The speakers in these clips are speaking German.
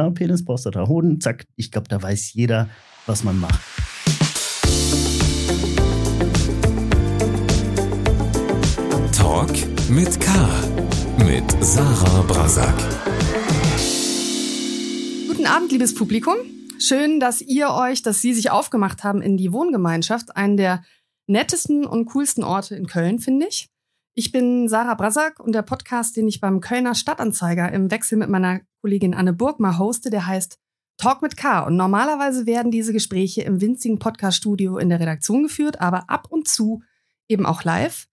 Ja, Penis, Prostata, Hoden, zack. Ich glaube, da weiß jeder, was man macht. Talk mit K. Mit Sarah Brasak. Guten Abend, liebes Publikum. Schön, dass ihr euch, dass Sie sich aufgemacht haben in die Wohngemeinschaft, einen der nettesten und coolsten Orte in Köln, finde ich. Ich bin Sarah Brasak und der Podcast, den ich beim Kölner Stadtanzeiger im Wechsel mit meiner Kollegin Anne Burgmar hoste, der heißt Talk mit K. Und normalerweise werden diese Gespräche im winzigen Podcast-Studio in der Redaktion geführt, aber ab und zu eben auch live.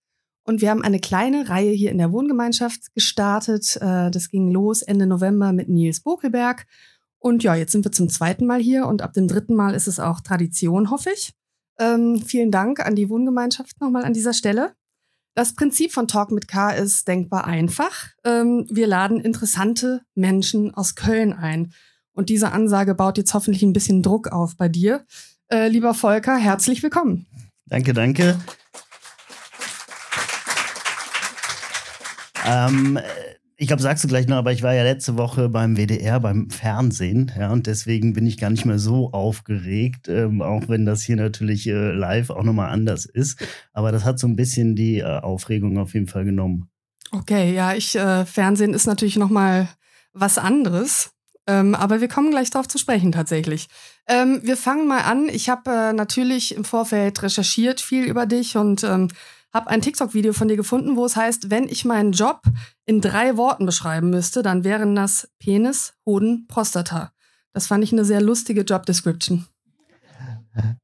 Und wir haben eine kleine Reihe hier in der Wohngemeinschaft gestartet. Äh, das ging los Ende November mit Nils Bokelberg. Und ja, jetzt sind wir zum zweiten Mal hier und ab dem dritten Mal ist es auch Tradition, hoffe ich. Ähm, vielen Dank an die Wohngemeinschaft nochmal an dieser Stelle. Das Prinzip von Talk mit K ist denkbar einfach. Ähm, wir laden interessante Menschen aus Köln ein. Und diese Ansage baut jetzt hoffentlich ein bisschen Druck auf bei dir. Äh, lieber Volker, herzlich willkommen. Danke, danke. Ähm, ich glaube, sagst du gleich noch, aber ich war ja letzte Woche beim WDR, beim Fernsehen, ja, und deswegen bin ich gar nicht mehr so aufgeregt, ähm, auch wenn das hier natürlich äh, live auch nochmal anders ist. Aber das hat so ein bisschen die äh, Aufregung auf jeden Fall genommen. Okay, ja, ich, äh, Fernsehen ist natürlich nochmal was anderes. Ähm, aber wir kommen gleich darauf zu sprechen tatsächlich. Ähm, wir fangen mal an. Ich habe äh, natürlich im Vorfeld recherchiert viel über dich und ähm, habe ein TikTok-Video von dir gefunden, wo es heißt, wenn ich meinen Job in drei Worten beschreiben müsste, dann wären das Penis, Hoden, Prostata. Das fand ich eine sehr lustige Job-Description.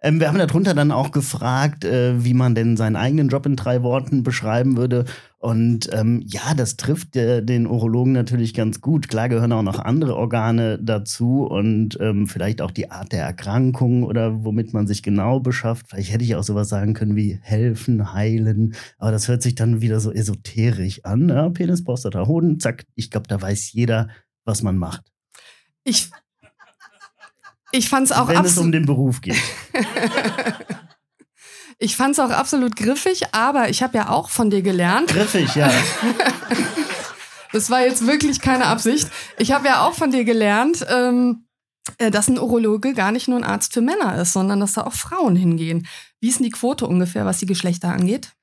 Ähm, wir haben darunter dann auch gefragt, äh, wie man denn seinen eigenen Job in drei Worten beschreiben würde. Und ähm, ja, das trifft äh, den Urologen natürlich ganz gut. Klar gehören auch noch andere Organe dazu und ähm, vielleicht auch die Art der Erkrankung oder womit man sich genau beschafft. Vielleicht hätte ich auch sowas sagen können wie helfen, heilen. Aber das hört sich dann wieder so esoterisch an. Ja? Penis, Prostata, Hoden, zack. Ich glaube, da weiß jeder, was man macht. Ich ich fand es auch Wenn es um den Beruf geht. ich fand es auch absolut griffig, aber ich habe ja auch von dir gelernt. Griffig, ja. das war jetzt wirklich keine Absicht. Ich habe ja auch von dir gelernt, ähm, äh, dass ein Urologe gar nicht nur ein Arzt für Männer ist, sondern dass da auch Frauen hingehen. Wie ist denn die Quote ungefähr, was die Geschlechter angeht?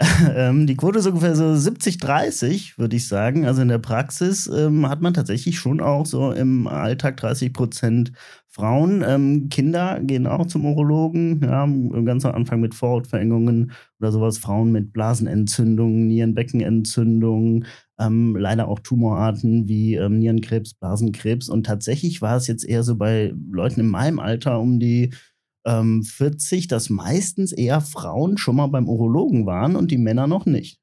Ähm, die Quote ist ungefähr so 70, 30, würde ich sagen. Also in der Praxis ähm, hat man tatsächlich schon auch so im Alltag 30 Prozent Frauen. Ähm, Kinder gehen auch zum Urologen, ja, ganz am Anfang mit Vorhautverengungen oder sowas. Frauen mit Blasenentzündungen, Nierenbeckenentzündungen, ähm, leider auch Tumorarten wie ähm, Nierenkrebs, Blasenkrebs. Und tatsächlich war es jetzt eher so bei Leuten in meinem Alter um die ähm, 40, dass meistens eher Frauen schon mal beim Urologen waren und die Männer noch nicht.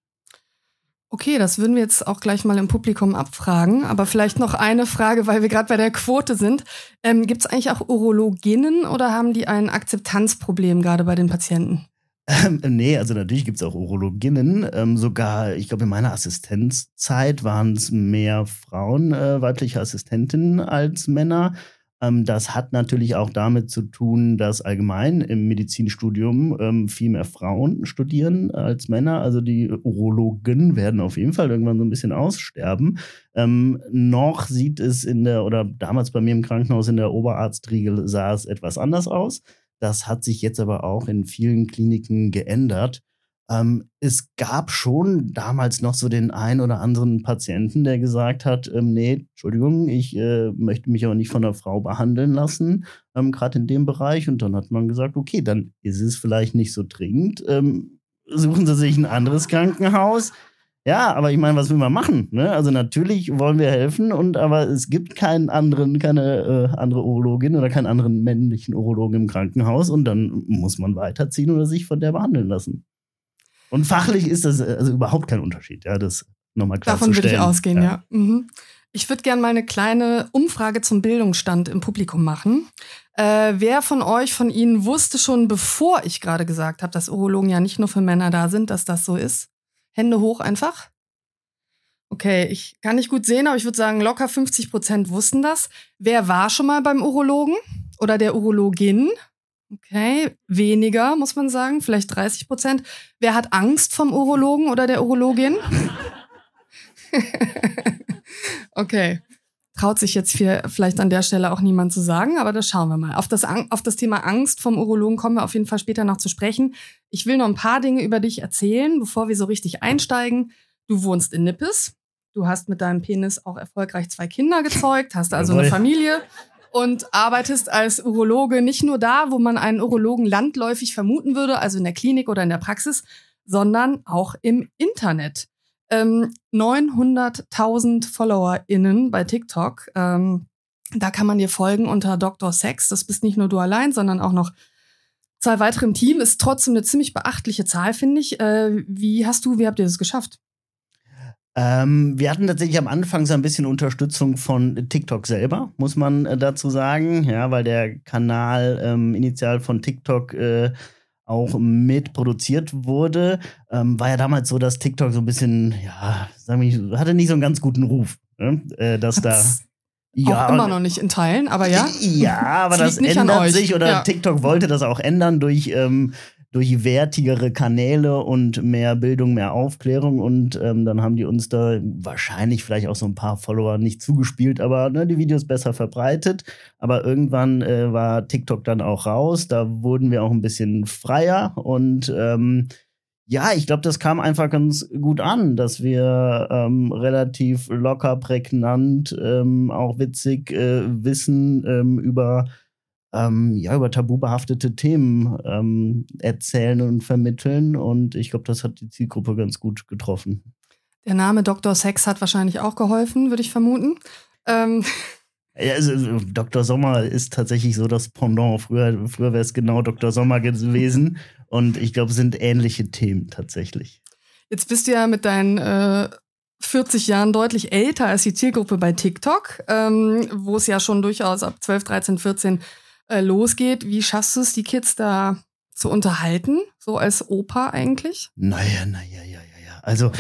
Okay, das würden wir jetzt auch gleich mal im Publikum abfragen. Aber vielleicht noch eine Frage, weil wir gerade bei der Quote sind. Ähm, Gibt es eigentlich auch Urologinnen oder haben die ein Akzeptanzproblem gerade bei den Patienten? Ähm, nee, also natürlich gibt es auch Urologinnen. Ähm, sogar, ich glaube, in meiner Assistenzzeit waren es mehr Frauen, äh, weibliche Assistentinnen als Männer. Ähm, das hat natürlich auch damit zu tun, dass allgemein im Medizinstudium ähm, viel mehr Frauen studieren als Männer. Also die Urologen werden auf jeden Fall irgendwann so ein bisschen aussterben. Ähm, noch sieht es in der, oder damals bei mir im Krankenhaus in der Oberarztriegel sah es etwas anders aus. Das hat sich jetzt aber auch in vielen Kliniken geändert. Ähm, es gab schon damals noch so den ein oder anderen Patienten, der gesagt hat, ähm, nee, Entschuldigung, ich äh, möchte mich aber nicht von einer Frau behandeln lassen, ähm, gerade in dem Bereich. Und dann hat man gesagt, okay, dann ist es vielleicht nicht so dringend. Ähm, suchen Sie sich ein anderes Krankenhaus. Ja, aber ich meine, was will man machen? Ne? Also natürlich wollen wir helfen, und aber es gibt keinen anderen, keine äh, andere Urologin oder keinen anderen männlichen Urologen im Krankenhaus und dann muss man weiterziehen oder sich von der behandeln lassen. Und fachlich ist das also überhaupt kein Unterschied, ja, das nochmal klar Davon würde ich ausgehen, ja. ja. Mhm. Ich würde gerne mal eine kleine Umfrage zum Bildungsstand im Publikum machen. Äh, wer von euch, von Ihnen wusste schon, bevor ich gerade gesagt habe, dass Urologen ja nicht nur für Männer da sind, dass das so ist? Hände hoch einfach. Okay, ich kann nicht gut sehen, aber ich würde sagen, locker 50 Prozent wussten das. Wer war schon mal beim Urologen oder der Urologin? Okay, weniger, muss man sagen, vielleicht 30 Prozent. Wer hat Angst vom Urologen oder der Urologin? okay. traut sich jetzt hier vielleicht an der Stelle auch niemand zu sagen, aber das schauen wir mal. Auf das, auf das Thema Angst vom Urologen kommen wir auf jeden Fall später noch zu sprechen. Ich will noch ein paar Dinge über dich erzählen, bevor wir so richtig einsteigen. Du wohnst in Nippes. Du hast mit deinem Penis auch erfolgreich zwei Kinder gezeugt, hast also eine Familie und arbeitest als Urologe nicht nur da, wo man einen Urologen landläufig vermuten würde, also in der Klinik oder in der Praxis, sondern auch im Internet. Ähm, 900.000 FollowerInnen bei TikTok. Ähm, da kann man dir folgen unter Dr. Sex. Das bist nicht nur du allein, sondern auch noch zwei weitere im Team. Ist trotzdem eine ziemlich beachtliche Zahl, finde ich. Äh, wie hast du, wie habt ihr das geschafft? Ähm, wir hatten tatsächlich am Anfang so ein bisschen Unterstützung von TikTok selber, muss man äh, dazu sagen. Ja, weil der Kanal ähm, initial von TikTok äh, auch mitproduziert wurde. Ähm, war ja damals so, dass TikTok so ein bisschen, ja, sagen wir, hatte nicht so einen ganz guten Ruf. Ne? Äh, dass da. Ja, auch immer noch nicht in Teilen, aber ja. Ja, aber das, ändert sich oder ja. TikTok wollte das auch ändern durch ähm, durch wertigere Kanäle und mehr Bildung, mehr Aufklärung. Und ähm, dann haben die uns da wahrscheinlich vielleicht auch so ein paar Follower nicht zugespielt, aber ne, die Videos besser verbreitet. Aber irgendwann äh, war TikTok dann auch raus. Da wurden wir auch ein bisschen freier und ähm, ja, ich glaube, das kam einfach ganz gut an, dass wir ähm, relativ locker, prägnant, ähm, auch witzig äh, Wissen ähm, über ähm, ja, über tabubehaftete Themen ähm, erzählen und vermitteln. Und ich glaube, das hat die Zielgruppe ganz gut getroffen. Der Name Dr. Sex hat wahrscheinlich auch geholfen, würde ich vermuten. Ähm. Ja, also, Dr. Sommer ist tatsächlich so das Pendant. Früher, früher wäre es genau Dr. Sommer gewesen. Und ich glaube, es sind ähnliche Themen tatsächlich. Jetzt bist du ja mit deinen äh, 40 Jahren deutlich älter als die Zielgruppe bei TikTok, ähm, wo es ja schon durchaus ab 12, 13, 14 äh, losgeht. Wie schaffst du es, die Kids da zu unterhalten? So als Opa eigentlich? Naja, naja, ja, ja, ja. Also,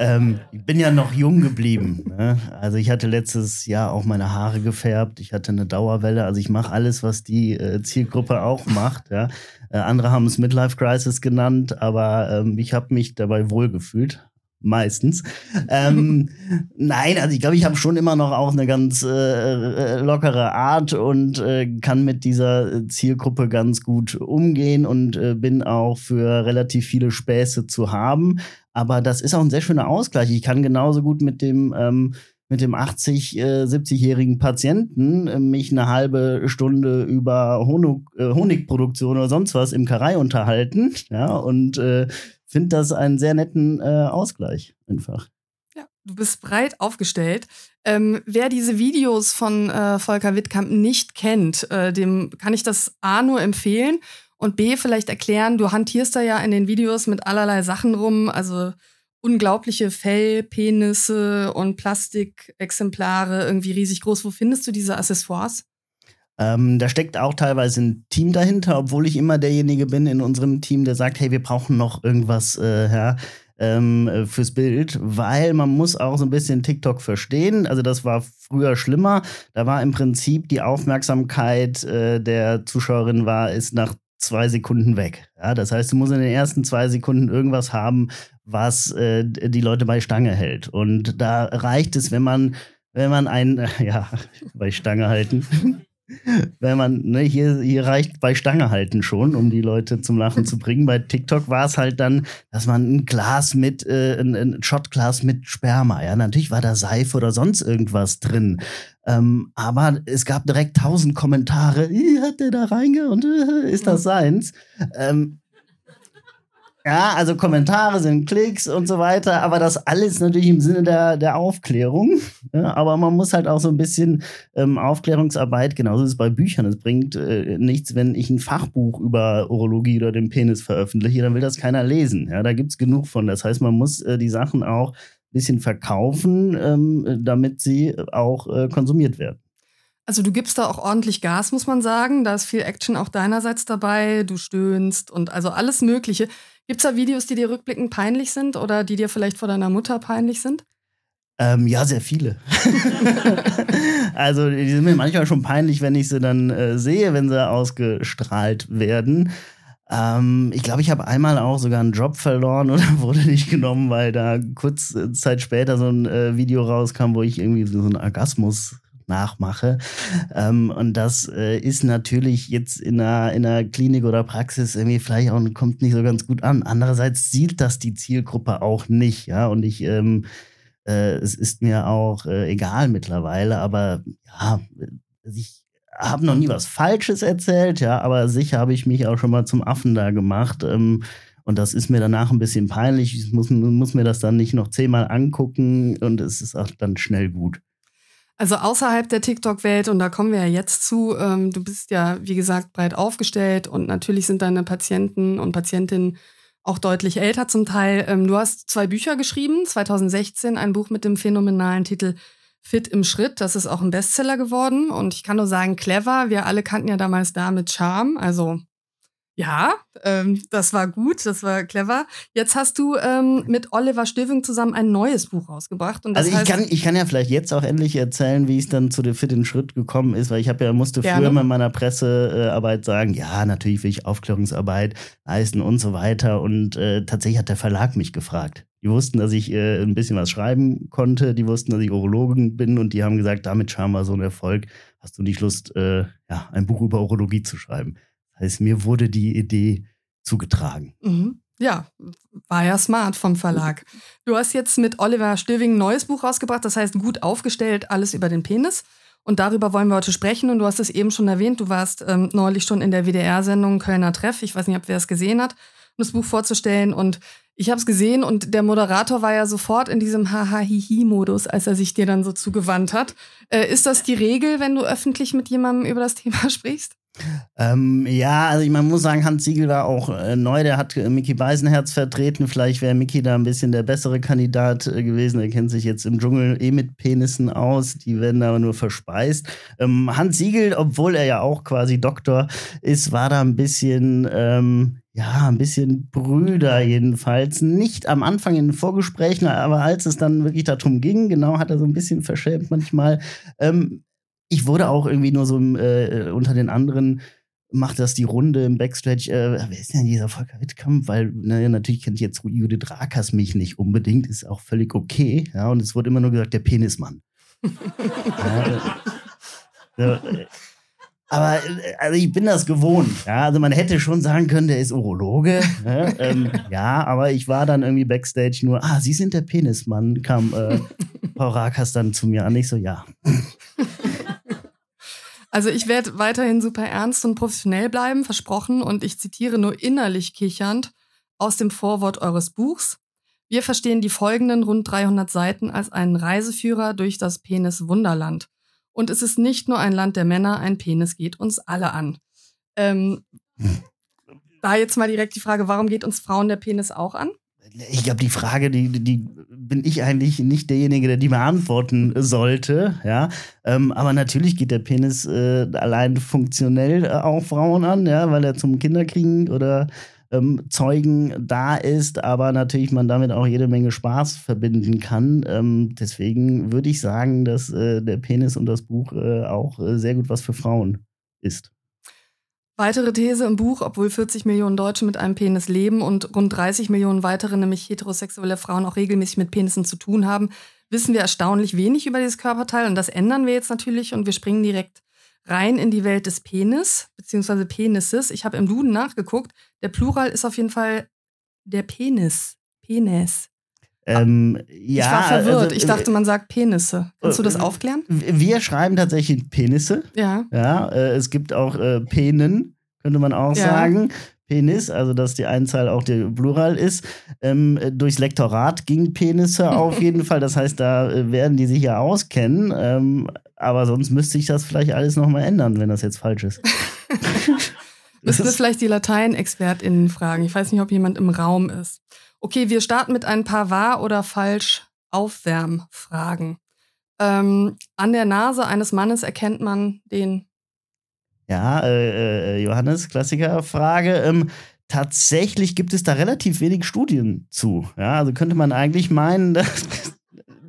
ähm, ich bin ja noch jung geblieben. Ne? Also ich hatte letztes Jahr auch meine Haare gefärbt. Ich hatte eine Dauerwelle. Also ich mache alles, was die äh, Zielgruppe auch macht. Ja? Äh, andere haben es Midlife Crisis genannt, aber ähm, ich habe mich dabei wohlgefühlt meistens. ähm, nein, also ich glaube, ich habe schon immer noch auch eine ganz äh, äh, lockere Art und äh, kann mit dieser Zielgruppe ganz gut umgehen und äh, bin auch für relativ viele Späße zu haben. Aber das ist auch ein sehr schöner Ausgleich. Ich kann genauso gut mit dem ähm, mit dem 80, äh, 70-jährigen Patienten äh, mich eine halbe Stunde über Honig, äh, Honigproduktion oder sonst was Imkerei unterhalten, ja, und äh, finde das einen sehr netten äh, Ausgleich einfach. Ja, du bist breit aufgestellt. Ähm, wer diese Videos von äh, Volker Wittkamp nicht kennt, äh, dem kann ich das A nur empfehlen und B vielleicht erklären. Du hantierst da ja in den Videos mit allerlei Sachen rum, also unglaubliche Fellpenisse und Plastikexemplare, irgendwie riesig groß. Wo findest du diese Accessoires? Ähm, da steckt auch teilweise ein Team dahinter, obwohl ich immer derjenige bin in unserem Team, der sagt, hey, wir brauchen noch irgendwas äh, ja, ähm, fürs Bild, weil man muss auch so ein bisschen TikTok verstehen. Also das war früher schlimmer. Da war im Prinzip die Aufmerksamkeit äh, der Zuschauerin war, ist nach zwei Sekunden weg. Ja, das heißt, du musst in den ersten zwei Sekunden irgendwas haben, was äh, die Leute bei Stange hält. Und da reicht es, wenn man, wenn man ein, äh, ja, bei Stange halten. Wenn man, ne, hier, hier reicht bei Stange halten schon, um die Leute zum Lachen zu bringen. Bei TikTok war es halt dann, dass man ein Glas mit, äh, ein, ein Shotglas mit Sperma, ja, natürlich war da Seife oder sonst irgendwas drin. Ähm, aber es gab direkt tausend Kommentare, hat der da reinge und äh, ist das seins? Ähm, ja, also Kommentare sind Klicks und so weiter, aber das alles natürlich im Sinne der, der Aufklärung. Ja, aber man muss halt auch so ein bisschen ähm, Aufklärungsarbeit, genauso ist es bei Büchern. Es bringt äh, nichts, wenn ich ein Fachbuch über Urologie oder den Penis veröffentliche, dann will das keiner lesen. Ja, da gibt's genug von. Das heißt, man muss äh, die Sachen auch ein bisschen verkaufen, ähm, damit sie auch äh, konsumiert werden. Also du gibst da auch ordentlich Gas, muss man sagen. Da ist viel Action auch deinerseits dabei. Du stöhnst und also alles Mögliche. Gibt es da Videos, die dir rückblickend peinlich sind oder die dir vielleicht vor deiner Mutter peinlich sind? Ähm, ja, sehr viele. also die sind mir manchmal schon peinlich, wenn ich sie dann äh, sehe, wenn sie ausgestrahlt werden. Ähm, ich glaube, ich habe einmal auch sogar einen Job verloren oder wurde nicht genommen, weil da kurz äh, Zeit später so ein äh, Video rauskam, wo ich irgendwie so einen Orgasmus nachmache. Ähm, und das äh, ist natürlich jetzt in einer, in einer Klinik oder Praxis irgendwie vielleicht auch kommt nicht so ganz gut an. Andererseits sieht das die Zielgruppe auch nicht, ja. Und ich, ähm, äh, es ist mir auch äh, egal mittlerweile, aber ja, ich habe noch nie was Falsches erzählt, ja, aber sicher habe ich mich auch schon mal zum Affen da gemacht. Ähm, und das ist mir danach ein bisschen peinlich. Ich muss, muss mir das dann nicht noch zehnmal angucken und es ist auch dann schnell gut. Also außerhalb der TikTok-Welt, und da kommen wir ja jetzt zu, ähm, du bist ja, wie gesagt, breit aufgestellt und natürlich sind deine Patienten und Patientinnen auch deutlich älter zum Teil. Ähm, du hast zwei Bücher geschrieben, 2016 ein Buch mit dem phänomenalen Titel Fit im Schritt. Das ist auch ein Bestseller geworden und ich kann nur sagen, clever. Wir alle kannten ja damals da mit Charme, also ja, ähm, das war gut, das war clever. Jetzt hast du ähm, mit Oliver Stöving zusammen ein neues Buch rausgebracht. also ich kann, ich kann ja vielleicht jetzt auch endlich erzählen, wie es dann zu dem vierten Schritt gekommen ist, weil ich habe ja musste Gerne. früher mal in meiner Pressearbeit sagen, ja, natürlich will ich Aufklärungsarbeit leisten und so weiter. Und äh, tatsächlich hat der Verlag mich gefragt. Die wussten, dass ich äh, ein bisschen was schreiben konnte. Die wussten, dass ich Urologin bin und die haben gesagt, damit schauen wir so einen Erfolg. Hast du nicht Lust, äh, ja, ein Buch über Urologie zu schreiben? Heißt, mir wurde die Idee zugetragen. Mhm. Ja, war ja smart vom Verlag. Du hast jetzt mit Oliver Stöving ein neues Buch rausgebracht, das heißt gut aufgestellt, alles über den Penis. Und darüber wollen wir heute sprechen. Und du hast es eben schon erwähnt, du warst ähm, neulich schon in der WDR-Sendung Kölner Treff. Ich weiß nicht, ob wer es gesehen hat, um das Buch vorzustellen. Und ich habe es gesehen und der Moderator war ja sofort in diesem Haha-Hihi-Modus, als er sich dir dann so zugewandt hat. Äh, ist das die Regel, wenn du öffentlich mit jemandem über das Thema sprichst? Ähm, ja, also ich, man muss sagen, Hans Siegel war auch äh, neu, der hat äh, Mickey Beisenherz vertreten. Vielleicht wäre Mickey da ein bisschen der bessere Kandidat äh, gewesen. Er kennt sich jetzt im Dschungel eh mit Penissen aus, die werden aber nur verspeist. Ähm, Hans Siegel, obwohl er ja auch quasi Doktor ist, war da ein bisschen, ähm, ja, ein bisschen Brüder jedenfalls. Nicht am Anfang in den Vorgesprächen, aber als es dann wirklich darum ging, genau, hat er so ein bisschen verschämt manchmal. Ähm, ich wurde auch irgendwie nur so äh, unter den anderen macht das die Runde im Backstage. Äh, wer ist denn dieser Volker Wittkamp? Weil, naja, natürlich kennt jetzt Judith Rakers mich nicht unbedingt, ist auch völlig okay. Ja, und es wurde immer nur gesagt, der Penismann. ja, äh, aber äh, also ich bin das gewohnt. Ja, also man hätte schon sagen können, der ist Urologe. Ja, ähm, ja, aber ich war dann irgendwie backstage nur, ah, Sie sind der Penismann, kam äh, Frau Rakas dann zu mir an. Ich so, ja. Also ich werde weiterhin super ernst und professionell bleiben, versprochen, und ich zitiere nur innerlich kichernd aus dem Vorwort eures Buchs. Wir verstehen die folgenden rund 300 Seiten als einen Reiseführer durch das Penis Wunderland. Und es ist nicht nur ein Land der Männer, ein Penis geht uns alle an. Ähm, da jetzt mal direkt die Frage, warum geht uns Frauen der Penis auch an? Ich glaube, die Frage, die, die bin ich eigentlich nicht derjenige, der die beantworten sollte. Ja, ähm, aber natürlich geht der Penis äh, allein funktionell äh, auch Frauen an, ja, weil er zum Kinderkriegen oder ähm, Zeugen da ist, aber natürlich man damit auch jede Menge Spaß verbinden kann. Ähm, deswegen würde ich sagen, dass äh, der Penis und das Buch äh, auch äh, sehr gut was für Frauen ist. Weitere These im Buch, obwohl 40 Millionen Deutsche mit einem Penis leben und rund 30 Millionen weitere, nämlich heterosexuelle Frauen, auch regelmäßig mit Penissen zu tun haben, wissen wir erstaunlich wenig über dieses Körperteil. Und das ändern wir jetzt natürlich und wir springen direkt rein in die Welt des Penis, beziehungsweise Penises. Ich habe im Duden nachgeguckt. Der Plural ist auf jeden Fall der Penis. Penis. Ähm, ja, ich war verwirrt. Also, ich dachte, man sagt Penisse. Kannst du das äh, aufklären? Wir schreiben tatsächlich Penisse. Ja. Ja, äh, es gibt auch äh, Penen, könnte man auch ja. sagen. Penis, also dass die Einzahl auch der Plural ist. Ähm, durchs Lektorat ging Penisse auf jeden Fall. Das heißt, da äh, werden die sich ja auskennen. Ähm, aber sonst müsste ich das vielleicht alles nochmal ändern, wenn das jetzt falsch ist. Müsste vielleicht die Latein-ExpertInnen fragen. Ich weiß nicht, ob jemand im Raum ist. Okay, wir starten mit ein paar wahr oder falsch Aufwärmfragen. Ähm, an der Nase eines Mannes erkennt man den. Ja, äh, äh, Johannes, Klassikerfrage. Ähm, tatsächlich gibt es da relativ wenig Studien zu. Ja, also könnte man eigentlich meinen, dass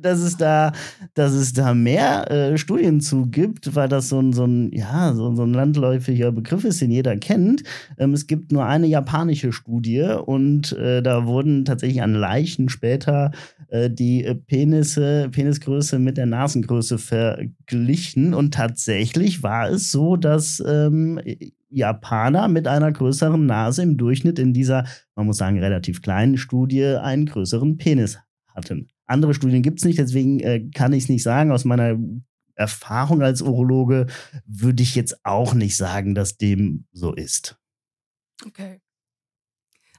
dass es da, dass es da mehr äh, Studien zu gibt, weil das so ein, so ein, ja, so, so ein landläufiger Begriff ist, den jeder kennt. Ähm, es gibt nur eine japanische Studie und äh, da wurden tatsächlich an Leichen später äh, die Penisse, Penisgröße mit der Nasengröße verglichen und tatsächlich war es so, dass ähm, Japaner mit einer größeren Nase im Durchschnitt in dieser, man muss sagen, relativ kleinen Studie einen größeren Penis hatten. Andere Studien gibt es nicht, deswegen äh, kann ich es nicht sagen. Aus meiner Erfahrung als Urologe würde ich jetzt auch nicht sagen, dass dem so ist. Okay.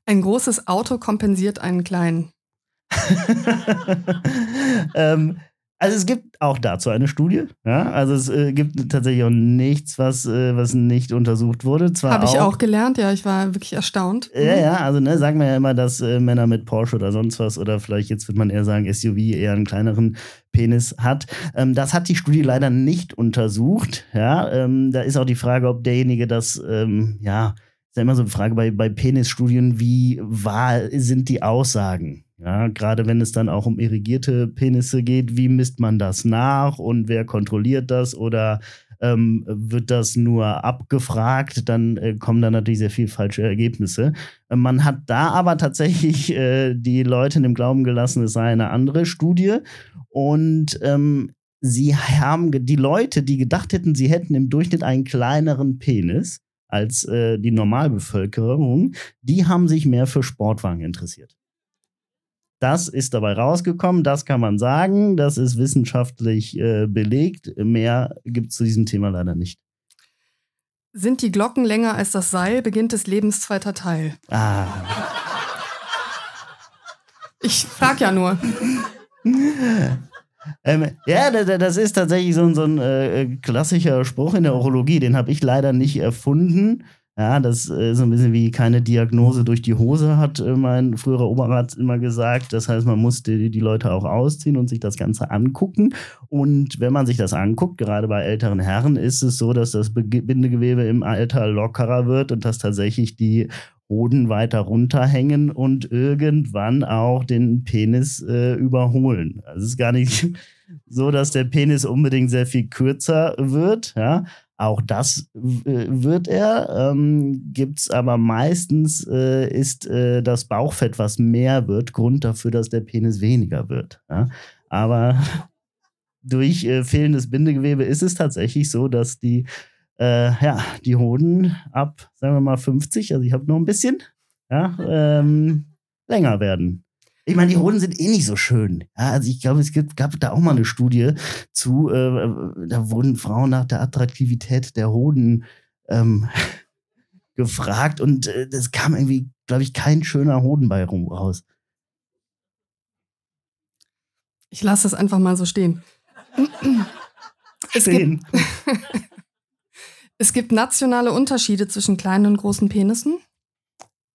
Ein großes Auto kompensiert einen kleinen. ähm, also es gibt auch dazu eine Studie. Ja? Also es äh, gibt tatsächlich auch nichts, was, äh, was nicht untersucht wurde. Habe ich auch gelernt, ja, ich war wirklich erstaunt. Ja, ja, also ne, sagen wir ja immer, dass äh, Männer mit Porsche oder sonst was oder vielleicht jetzt würde man eher sagen SUV eher einen kleineren Penis hat. Ähm, das hat die Studie leider nicht untersucht. Ja, ähm, da ist auch die Frage, ob derjenige das, ähm, ja, ist ja immer so eine Frage bei, bei Penisstudien, wie wahr sind die Aussagen? Ja, gerade wenn es dann auch um irrigierte Penisse geht, wie misst man das nach und wer kontrolliert das oder ähm, wird das nur abgefragt, dann äh, kommen da natürlich sehr viel falsche Ergebnisse. Äh, man hat da aber tatsächlich äh, die Leute in dem Glauben gelassen, es sei eine andere Studie und ähm, sie haben die Leute, die gedacht hätten, sie hätten im Durchschnitt einen kleineren Penis als äh, die Normalbevölkerung, die haben sich mehr für Sportwagen interessiert. Das ist dabei rausgekommen, das kann man sagen, das ist wissenschaftlich äh, belegt. Mehr gibt es zu diesem Thema leider nicht. Sind die Glocken länger als das Seil, beginnt des Lebens zweiter Teil. Ah. Ich frag ja nur. Ähm, ja, das ist tatsächlich so, so ein äh, klassischer Spruch in der Urologie, den habe ich leider nicht erfunden. Ja, das ist so ein bisschen wie keine Diagnose durch die Hose, hat äh, mein früherer Oberarzt immer gesagt. Das heißt, man muss die, die Leute auch ausziehen und sich das Ganze angucken. Und wenn man sich das anguckt, gerade bei älteren Herren, ist es so, dass das Bindegewebe im Alter lockerer wird und dass tatsächlich die Hoden weiter runterhängen und irgendwann auch den Penis äh, überholen. Also es ist gar nicht so, dass der Penis unbedingt sehr viel kürzer wird, ja, auch das äh, wird er. Ähm, Gibt es aber meistens äh, ist äh, das Bauchfett, was mehr wird, Grund dafür, dass der Penis weniger wird. Ja? Aber durch äh, fehlendes Bindegewebe ist es tatsächlich so, dass die, äh, ja, die Hoden ab, sagen wir mal, 50, also ich habe noch ein bisschen, ja, ähm, länger werden. Ich meine, die Hoden sind eh nicht so schön. Ja, also ich glaube, es gibt, gab da auch mal eine Studie zu, äh, da wurden Frauen nach der Attraktivität der Hoden ähm, gefragt und äh, das kam irgendwie, glaube ich, kein schöner Hoden bei rum raus. Ich lasse das einfach mal so stehen. Es stehen. Gibt, es gibt nationale Unterschiede zwischen kleinen und großen Penissen.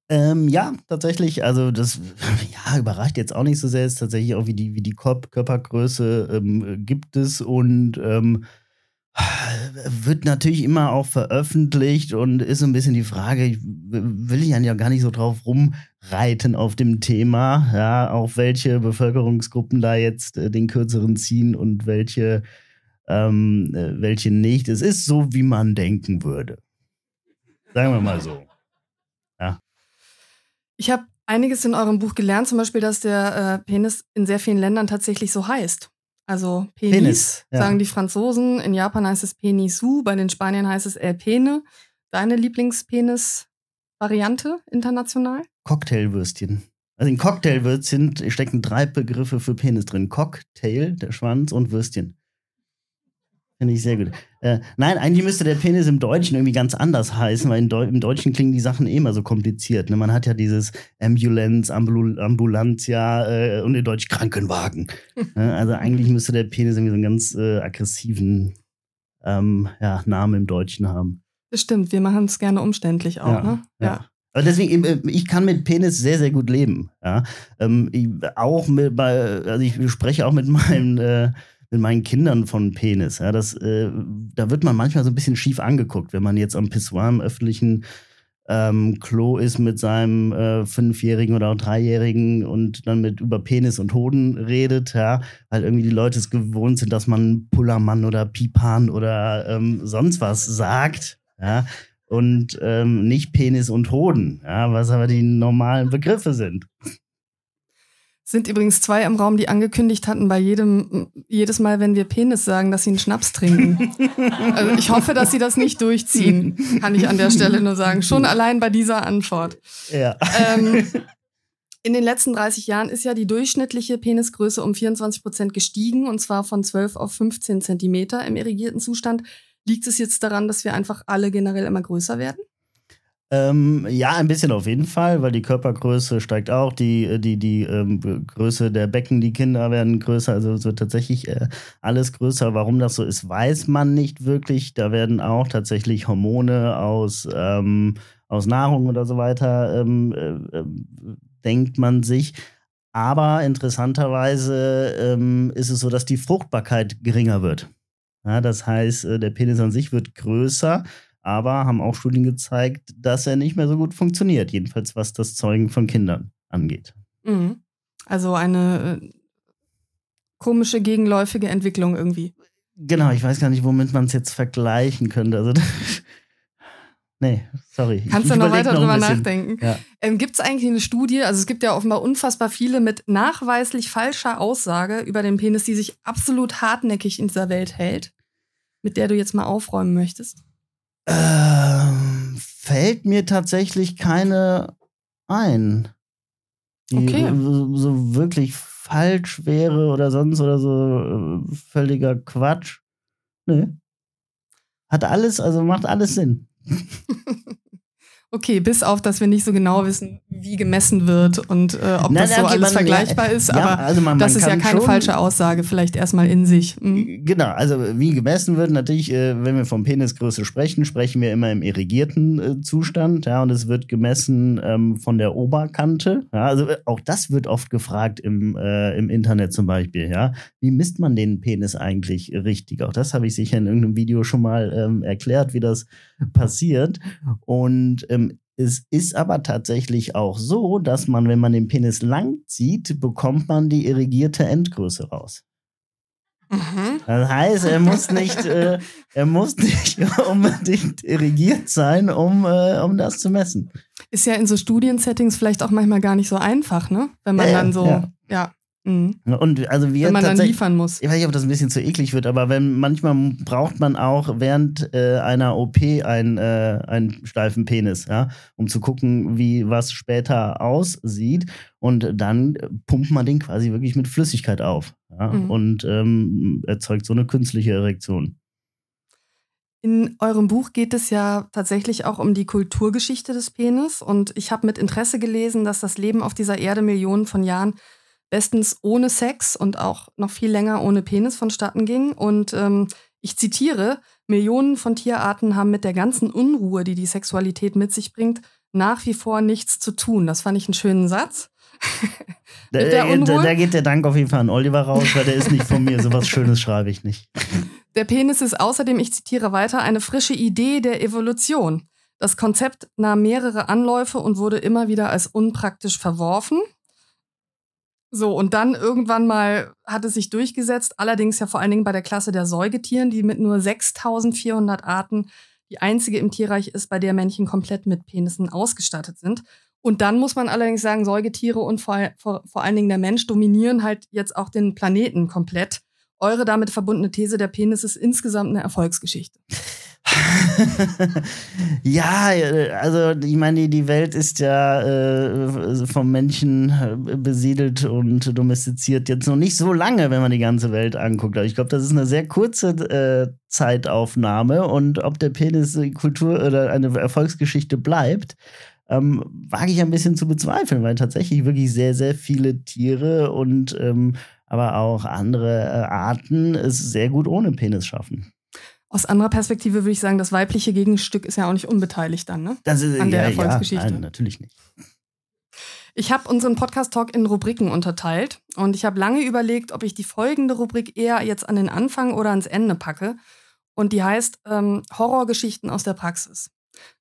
Ähm, ja, tatsächlich. Also das ja, überrascht jetzt auch nicht so sehr. Es ist tatsächlich auch wie die, wie die Körpergröße ähm, gibt es und ähm, wird natürlich immer auch veröffentlicht und ist so ein bisschen die Frage, ich will ich ja gar nicht so drauf rumreiten auf dem Thema, ja, auf welche Bevölkerungsgruppen da jetzt äh, den kürzeren ziehen und welche, ähm, äh, welche nicht. Es ist so, wie man denken würde. Sagen wir mal so. Ich habe einiges in eurem Buch gelernt, zum Beispiel, dass der äh, Penis in sehr vielen Ländern tatsächlich so heißt. Also Penis, Penis ja. sagen die Franzosen, in Japan heißt es Penisu, bei den Spaniern heißt es El Pene. Deine Lieblingspenis-Variante international? Cocktailwürstchen. Also in Cocktailwürstchen stecken drei Begriffe für Penis drin. Cocktail, der Schwanz und Würstchen. Finde ich sehr gut. Äh, nein, eigentlich müsste der Penis im Deutschen irgendwie ganz anders heißen, weil Deu im Deutschen klingen die Sachen eh immer so kompliziert. Ne? Man hat ja dieses Ambulance, Ambul Ambulantia äh, und in Deutsch Krankenwagen. ne? Also eigentlich müsste der Penis irgendwie so einen ganz äh, aggressiven ähm, ja, Namen im Deutschen haben. Das stimmt, wir machen es gerne umständlich auch, ja, ne? Ja. ja. Aber deswegen, äh, ich kann mit Penis sehr, sehr gut leben. Ja? Ähm, ich, auch mit, bei, also ich spreche auch mit meinem äh, mit meinen Kindern von Penis. Ja, das, äh, da wird man manchmal so ein bisschen schief angeguckt, wenn man jetzt am Pissoir im öffentlichen ähm, Klo ist mit seinem äh, Fünfjährigen oder auch Dreijährigen und dann mit über Penis und Hoden redet, ja, weil irgendwie die Leute es gewohnt sind, dass man Pullermann oder Pipan oder ähm, sonst was sagt, ja, und ähm, nicht Penis und Hoden, ja, was aber die normalen Begriffe sind. Sind übrigens zwei im Raum, die angekündigt hatten, bei jedem, jedes Mal, wenn wir Penis sagen, dass sie einen Schnaps trinken. also ich hoffe, dass sie das nicht durchziehen, kann ich an der Stelle nur sagen. Schon allein bei dieser Antwort. Ja. Ähm, in den letzten 30 Jahren ist ja die durchschnittliche Penisgröße um 24 Prozent gestiegen, und zwar von 12 auf 15 Zentimeter im irrigierten Zustand. Liegt es jetzt daran, dass wir einfach alle generell immer größer werden? Ähm, ja, ein bisschen auf jeden Fall, weil die Körpergröße steigt auch, die, die, die ähm, Größe der Becken, die Kinder werden größer, also es wird tatsächlich äh, alles größer. Warum das so ist, weiß man nicht wirklich. Da werden auch tatsächlich Hormone aus, ähm, aus Nahrung oder so weiter, ähm, äh, äh, denkt man sich. Aber interessanterweise ähm, ist es so, dass die Fruchtbarkeit geringer wird. Ja, das heißt, äh, der Penis an sich wird größer aber haben auch Studien gezeigt, dass er nicht mehr so gut funktioniert, jedenfalls was das Zeugen von Kindern angeht. Mhm. Also eine äh, komische gegenläufige Entwicklung irgendwie. Genau, ich weiß gar nicht, womit man es jetzt vergleichen könnte. Also, nee, sorry. Kannst du noch weiter noch drüber nachdenken? Ja. Ähm, gibt es eigentlich eine Studie, also es gibt ja offenbar unfassbar viele mit nachweislich falscher Aussage über den Penis, die sich absolut hartnäckig in dieser Welt hält, mit der du jetzt mal aufräumen möchtest? Ähm, fällt mir tatsächlich keine ein, die okay. so, so, wirklich falsch wäre oder sonst oder so äh, völliger Quatsch. Nö. Hat alles, also macht alles Sinn. Okay, bis auf, dass wir nicht so genau wissen, wie gemessen wird und äh, ob Nein, das so okay, alles man, vergleichbar ist. Ja, aber also man, das man ist ja keine falsche Aussage, vielleicht erstmal in sich. Mhm. Genau, also wie gemessen wird, natürlich, äh, wenn wir vom Penisgröße sprechen, sprechen wir immer im irrigierten äh, Zustand. Ja, und es wird gemessen ähm, von der Oberkante. Ja, also äh, auch das wird oft gefragt im, äh, im Internet zum Beispiel. Ja, wie misst man den Penis eigentlich richtig? Auch das habe ich sicher in irgendeinem Video schon mal ähm, erklärt, wie das passiert. Und ähm, es ist aber tatsächlich auch so, dass man, wenn man den Penis lang zieht, bekommt man die irrigierte Endgröße raus. Mhm. Das heißt, er muss nicht, äh, er muss nicht unbedingt irrigiert sein, um, äh, um das zu messen. Ist ja in so Studiensettings vielleicht auch manchmal gar nicht so einfach, ne? Wenn man ja, dann so, ja. ja. Mhm. Und also wir wenn man dann liefern muss. Ich weiß nicht, ob das ein bisschen zu eklig wird, aber wenn manchmal braucht man auch während äh, einer OP einen, äh, einen steifen Penis, ja, um zu gucken, wie was später aussieht. Und dann pumpt man den quasi wirklich mit Flüssigkeit auf ja, mhm. und ähm, erzeugt so eine künstliche Erektion. In eurem Buch geht es ja tatsächlich auch um die Kulturgeschichte des Penis. Und ich habe mit Interesse gelesen, dass das Leben auf dieser Erde Millionen von Jahren bestens ohne Sex und auch noch viel länger ohne Penis vonstatten ging. Und ähm, ich zitiere, Millionen von Tierarten haben mit der ganzen Unruhe, die die Sexualität mit sich bringt, nach wie vor nichts zu tun. Das fand ich einen schönen Satz. da, da, da, geht der Dank auf jeden Fall an Oliver raus, weil der ist nicht von mir. So was Schönes schreibe ich nicht. Der Penis ist außerdem, ich zitiere weiter, eine frische Idee der Evolution. Das Konzept nahm mehrere Anläufe und wurde immer wieder als unpraktisch verworfen. So, und dann irgendwann mal hat es sich durchgesetzt, allerdings ja vor allen Dingen bei der Klasse der Säugetieren, die mit nur 6400 Arten die einzige im Tierreich ist, bei der Männchen komplett mit Penissen ausgestattet sind. Und dann muss man allerdings sagen, Säugetiere und vor, vor, vor allen Dingen der Mensch dominieren halt jetzt auch den Planeten komplett. Eure damit verbundene These, der Penis ist insgesamt eine Erfolgsgeschichte. ja, also ich meine, die Welt ist ja äh, vom Menschen äh, besiedelt und domestiziert jetzt noch nicht so lange, wenn man die ganze Welt anguckt. Aber ich glaube, das ist eine sehr kurze äh, Zeitaufnahme und ob der Penis Kultur oder eine Erfolgsgeschichte bleibt, ähm, wage ich ein bisschen zu bezweifeln, weil tatsächlich wirklich sehr, sehr viele Tiere und ähm, aber auch andere äh, Arten es sehr gut ohne Penis schaffen. Aus anderer Perspektive würde ich sagen, das weibliche Gegenstück ist ja auch nicht unbeteiligt dann, ne? Das ist, An der ja, Erfolgsgeschichte. Ja, nein, natürlich nicht. Ich habe unseren Podcast-Talk in Rubriken unterteilt und ich habe lange überlegt, ob ich die folgende Rubrik eher jetzt an den Anfang oder ans Ende packe. Und die heißt ähm, Horrorgeschichten aus der Praxis.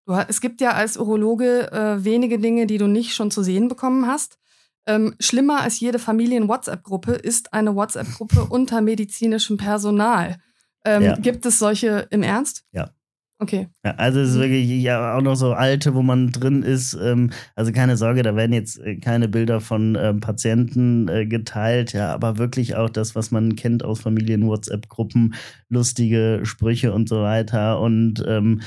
Du, es gibt ja als Urologe äh, wenige Dinge, die du nicht schon zu sehen bekommen hast. Ähm, schlimmer als jede Familien-WhatsApp-Gruppe ist eine WhatsApp-Gruppe unter medizinischem Personal. Ähm, ja. Gibt es solche im Ernst? Ja. Okay. Ja, also es ist mhm. wirklich ja auch noch so alte, wo man drin ist. Ähm, also keine Sorge, da werden jetzt äh, keine Bilder von ähm, Patienten äh, geteilt, ja, aber wirklich auch das, was man kennt aus Familien-WhatsApp-Gruppen, lustige Sprüche und so weiter. Und ähm,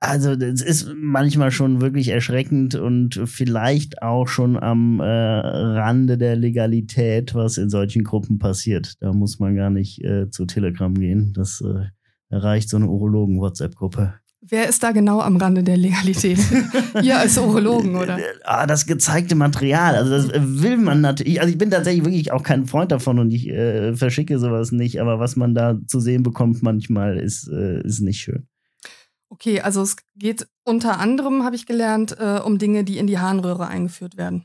also es ist manchmal schon wirklich erschreckend und vielleicht auch schon am äh, Rande der Legalität, was in solchen Gruppen passiert. Da muss man gar nicht äh, zu Telegram gehen. Das äh, erreicht so eine Urologen-WhatsApp-Gruppe. Wer ist da genau am Rande der Legalität? Ihr als Urologen, oder? Ah, das gezeigte Material. Also das will man natürlich. Also ich bin tatsächlich wirklich auch kein Freund davon und ich äh, verschicke sowas nicht. Aber was man da zu sehen bekommt manchmal, ist, äh, ist nicht schön. Okay, also es geht unter anderem, habe ich gelernt, äh, um Dinge, die in die Harnröhre eingeführt werden.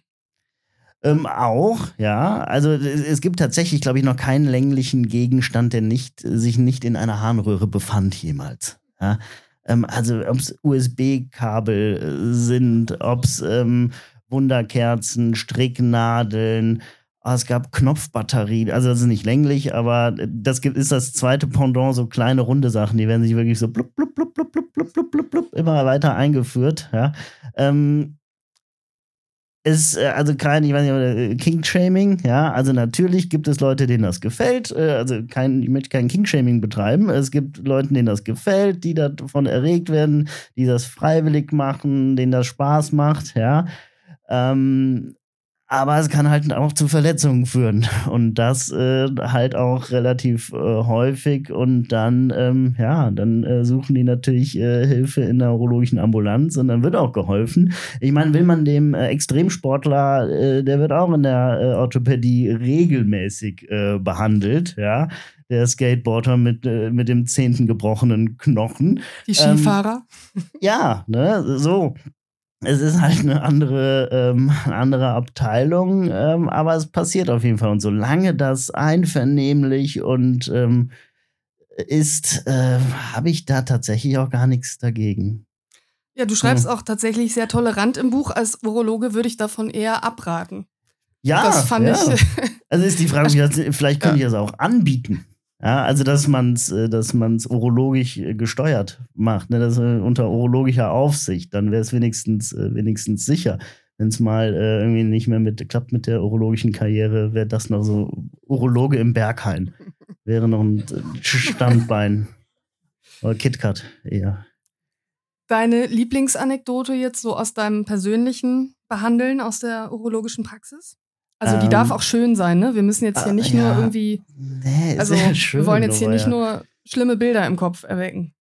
Ähm, auch, ja. Also es gibt tatsächlich, glaube ich, noch keinen länglichen Gegenstand, der nicht, sich nicht in einer Harnröhre befand jemals. Ja? Ähm, also ob es USB-Kabel äh, sind, ob es ähm, Wunderkerzen, Stricknadeln, oh, es gab Knopfbatterien, also das ist nicht länglich, aber das ist das zweite Pendant, so kleine runde Sachen, die werden sich wirklich so blub, blub, blub, blub, blub, blub, blub, blub, blub immer weiter eingeführt. Ja. Ähm, ist äh, also kein, ich weiß nicht, äh, King-Shaming, ja, also natürlich gibt es Leute, denen das gefällt, äh, also kein, ich möchte kein King-Shaming betreiben, es gibt Leute, denen das gefällt, die davon erregt werden, die das freiwillig machen, denen das Spaß macht, ja, ähm, aber es kann halt auch zu Verletzungen führen. Und das äh, halt auch relativ äh, häufig. Und dann, ähm, ja, dann äh, suchen die natürlich äh, Hilfe in der urologischen Ambulanz und dann wird auch geholfen. Ich meine, will man dem äh, Extremsportler, äh, der wird auch in der Orthopädie regelmäßig behandelt, ja. Der Skateboarder mit, äh, mit dem zehnten gebrochenen Knochen. Die Skifahrer? Ähm, ja, ne, so es ist halt eine andere, ähm, andere Abteilung, ähm, aber es passiert auf jeden Fall. Und solange das einvernehmlich und ähm, ist, äh, habe ich da tatsächlich auch gar nichts dagegen. Ja, du schreibst hm. auch tatsächlich sehr tolerant im Buch. Als Urologe würde ich davon eher abraten. Ja, das fand ja. ich. also ist die Frage, vielleicht könnte ja. ich das auch anbieten. Ja, also dass man es äh, dass man's urologisch äh, gesteuert macht, ne? das äh, unter urologischer Aufsicht, dann wäre es wenigstens, wenigstens sicher. Wenn es mal äh, irgendwie nicht mehr mit, klappt mit der urologischen Karriere, wäre das noch so Urologe im Berghain. Wäre noch ein Standbein. Oder KitKat eher. Deine Lieblingsanekdote jetzt so aus deinem persönlichen Behandeln aus der urologischen Praxis? Also die ähm, darf auch schön sein, ne? Wir müssen jetzt hier nicht ja, nur irgendwie. Nee, also schön, wir wollen jetzt hier nicht ja. nur schlimme Bilder im Kopf erwecken.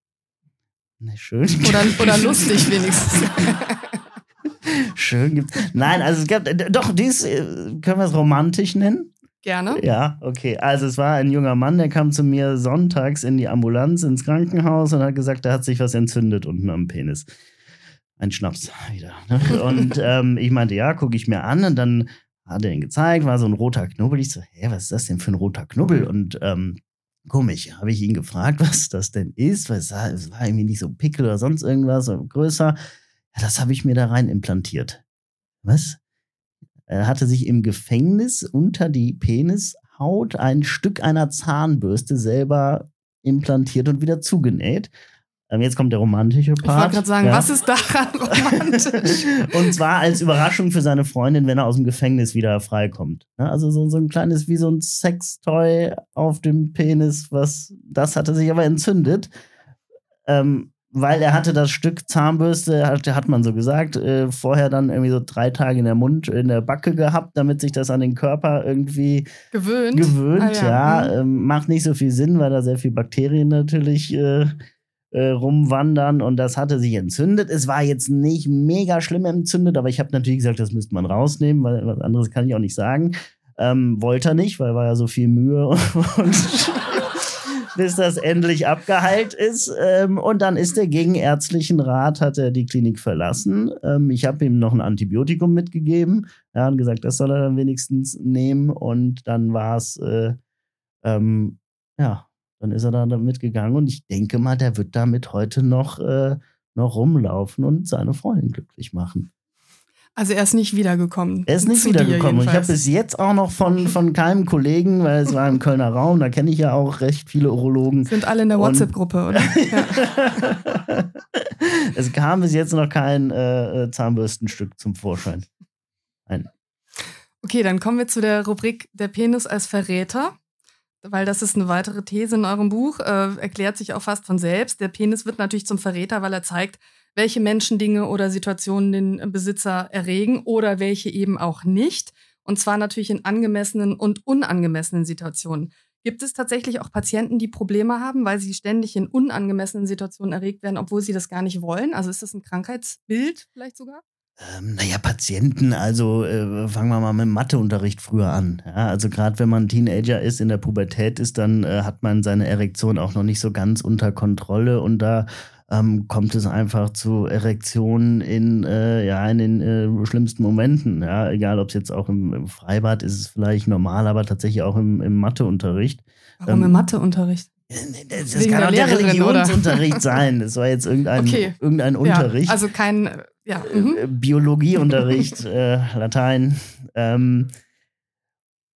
Nee, schön. Oder, oder lustig wenigstens. schön gibt's. Nein, also es gab doch dies äh, können wir es romantisch nennen. Gerne. Ja, okay. Also es war ein junger Mann, der kam zu mir sonntags in die Ambulanz ins Krankenhaus und hat gesagt, da hat sich was entzündet unten am Penis. Ein Schnaps wieder. Ne? Und ähm, ich meinte, ja, gucke ich mir an und dann hat er ihn gezeigt, war so ein roter Knubbel. Ich so, hä, was ist das denn für ein roter Knubbel? Und ähm, komisch, habe ich ihn gefragt, was das denn ist, weil es, sah, es war irgendwie nicht so Pickel oder sonst irgendwas, oder größer. Ja, das habe ich mir da rein implantiert. Was? Er hatte sich im Gefängnis unter die Penishaut ein Stück einer Zahnbürste selber implantiert und wieder zugenäht. Ähm, jetzt kommt der romantische Part. Ich wollte gerade sagen, ja. was ist daran romantisch? und zwar als Überraschung für seine Freundin, wenn er aus dem Gefängnis wieder freikommt. Also so, so ein kleines, wie so ein Sextoy auf dem Penis, was, das hatte sich aber entzündet. Ähm, weil er hatte das Stück Zahnbürste, hat, hat man so gesagt, äh, vorher dann irgendwie so drei Tage in der Mund, in der Backe gehabt, damit sich das an den Körper irgendwie gewöhnt. Gewöhnt, ah, ja. ja. Mhm. Ähm, macht nicht so viel Sinn, weil da sehr viel Bakterien natürlich äh, äh, rumwandern und das hatte sich entzündet. Es war jetzt nicht mega schlimm entzündet, aber ich habe natürlich gesagt, das müsste man rausnehmen, weil was anderes kann ich auch nicht sagen. Ähm, wollte er nicht, weil war ja so viel Mühe und bis das endlich abgeheilt ist. Ähm, und dann ist er gegen ärztlichen Rat, hat er die Klinik verlassen. Ähm, ich habe ihm noch ein Antibiotikum mitgegeben. Er hat gesagt, das soll er dann wenigstens nehmen. Und dann war es, äh, ähm, ja, dann ist er da mitgegangen und ich denke mal, der wird damit heute noch äh, noch rumlaufen und seine Freundin glücklich machen. Also er ist nicht wiedergekommen. Er ist nicht wiedergekommen. Und ich habe bis jetzt auch noch von, von keinem Kollegen, weil es war im Kölner Raum, da kenne ich ja auch recht viele Urologen. Sind alle in der WhatsApp-Gruppe, oder? ja. es kam bis jetzt noch kein äh, Zahnbürstenstück zum Vorschein. Nein. Okay, dann kommen wir zu der Rubrik Der Penis als Verräter. Weil das ist eine weitere These in eurem Buch, äh, erklärt sich auch fast von selbst. Der Penis wird natürlich zum Verräter, weil er zeigt, welche Menschen, Dinge oder Situationen den Besitzer erregen oder welche eben auch nicht. Und zwar natürlich in angemessenen und unangemessenen Situationen. Gibt es tatsächlich auch Patienten, die Probleme haben, weil sie ständig in unangemessenen Situationen erregt werden, obwohl sie das gar nicht wollen? Also ist das ein Krankheitsbild vielleicht sogar? Ähm, naja, Patienten, also äh, fangen wir mal mit dem Matheunterricht früher an. Ja, also gerade wenn man Teenager ist, in der Pubertät ist, dann äh, hat man seine Erektion auch noch nicht so ganz unter Kontrolle und da ähm, kommt es einfach zu Erektionen in, äh, ja, in den äh, schlimmsten Momenten. Ja? Egal, ob es jetzt auch im, im, Freibad ist, es vielleicht normal, aber tatsächlich auch im, im Matheunterricht. Warum ähm, im Matheunterricht? Das, das kann auch der Religionsunterricht sein. Das war jetzt irgendein, okay. irgendein Unterricht. Ja, also kein ja. Mhm. Biologieunterricht, äh, Latein. Ähm,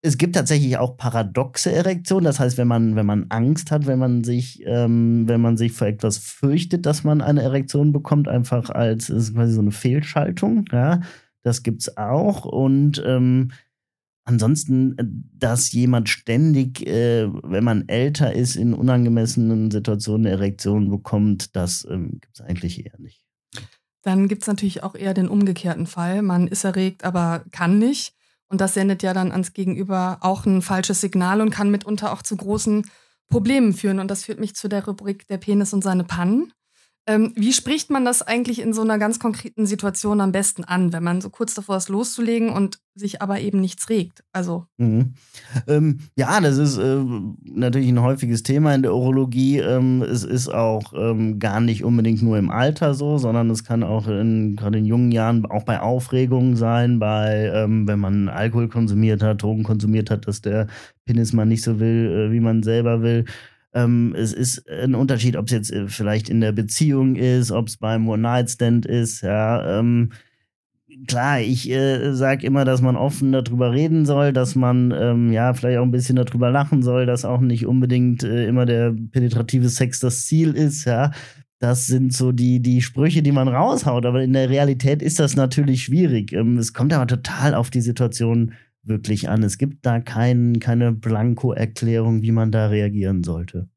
es gibt tatsächlich auch paradoxe Erektionen. Das heißt, wenn man, wenn man Angst hat, wenn man sich, ähm, wenn man sich vor etwas fürchtet, dass man eine Erektion bekommt, einfach als ist quasi so eine Fehlschaltung. Ja, das gibt's auch. Und ähm, ansonsten, dass jemand ständig, äh, wenn man älter ist, in unangemessenen Situationen eine Erektion bekommt, das ähm, gibt's eigentlich eher nicht. Dann gibt's natürlich auch eher den umgekehrten Fall. Man ist erregt, aber kann nicht. Und das sendet ja dann ans Gegenüber auch ein falsches Signal und kann mitunter auch zu großen Problemen führen. Und das führt mich zu der Rubrik Der Penis und seine Pannen. Ähm, wie spricht man das eigentlich in so einer ganz konkreten Situation am besten an, wenn man so kurz davor ist, loszulegen und sich aber eben nichts regt? Also. Mhm. Ähm, ja, das ist äh, natürlich ein häufiges Thema in der Urologie. Ähm, es ist auch ähm, gar nicht unbedingt nur im Alter so, sondern es kann auch in, gerade in jungen Jahren auch bei Aufregungen sein, bei, ähm, wenn man Alkohol konsumiert hat, Drogen konsumiert hat, dass der Penis mal nicht so will, äh, wie man selber will. Ähm, es ist ein Unterschied, ob es jetzt äh, vielleicht in der Beziehung ist, ob es beim One-Night-Stand ist, ja. Ähm, klar, ich äh, sage immer, dass man offen darüber reden soll, dass man ähm, ja vielleicht auch ein bisschen darüber lachen soll, dass auch nicht unbedingt äh, immer der penetrative Sex das Ziel ist, ja. Das sind so die, die Sprüche, die man raushaut, aber in der Realität ist das natürlich schwierig. Ähm, es kommt aber total auf die Situation wirklich an. Es gibt da kein, keine Blanko-Erklärung, wie man da reagieren sollte.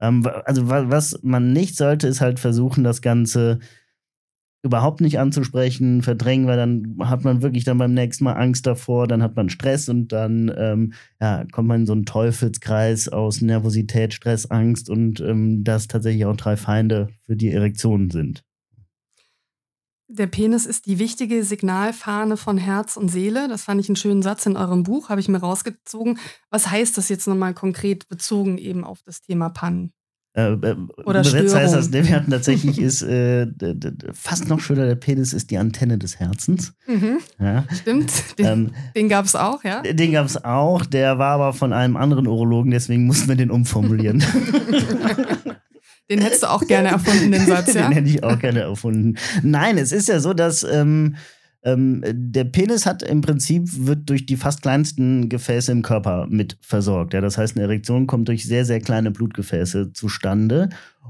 Ähm, also was man nicht sollte, ist halt versuchen, das Ganze überhaupt nicht anzusprechen, verdrängen, weil dann hat man wirklich dann beim nächsten Mal Angst davor, dann hat man Stress und dann ähm, ja, kommt man in so einen Teufelskreis aus Nervosität, Stress, Angst und ähm, das tatsächlich auch drei Feinde für die Erektion sind. Der Penis ist die wichtige Signalfahne von Herz und Seele. Das fand ich einen schönen Satz in eurem Buch, habe ich mir rausgezogen. Was heißt das jetzt nochmal konkret bezogen eben auf das Thema Pannen? Äh, äh, Oder Übersetzt heißt das, wir hatten tatsächlich ist äh, fast noch schöner, der Penis ist die Antenne des Herzens. Mhm. Ja. Stimmt, den, ähm, den gab es auch, ja? Den gab es auch, der war aber von einem anderen Urologen, deswegen mussten wir den umformulieren. Den hättest du auch gerne erfunden, den Satz, ja? Den hätte ich auch gerne erfunden. Nein, es ist ja so, dass ähm, ähm, der Penis hat im Prinzip, wird durch die fast kleinsten Gefäße im Körper mit versorgt. Ja? Das heißt, eine Erektion kommt durch sehr, sehr kleine Blutgefäße zustande.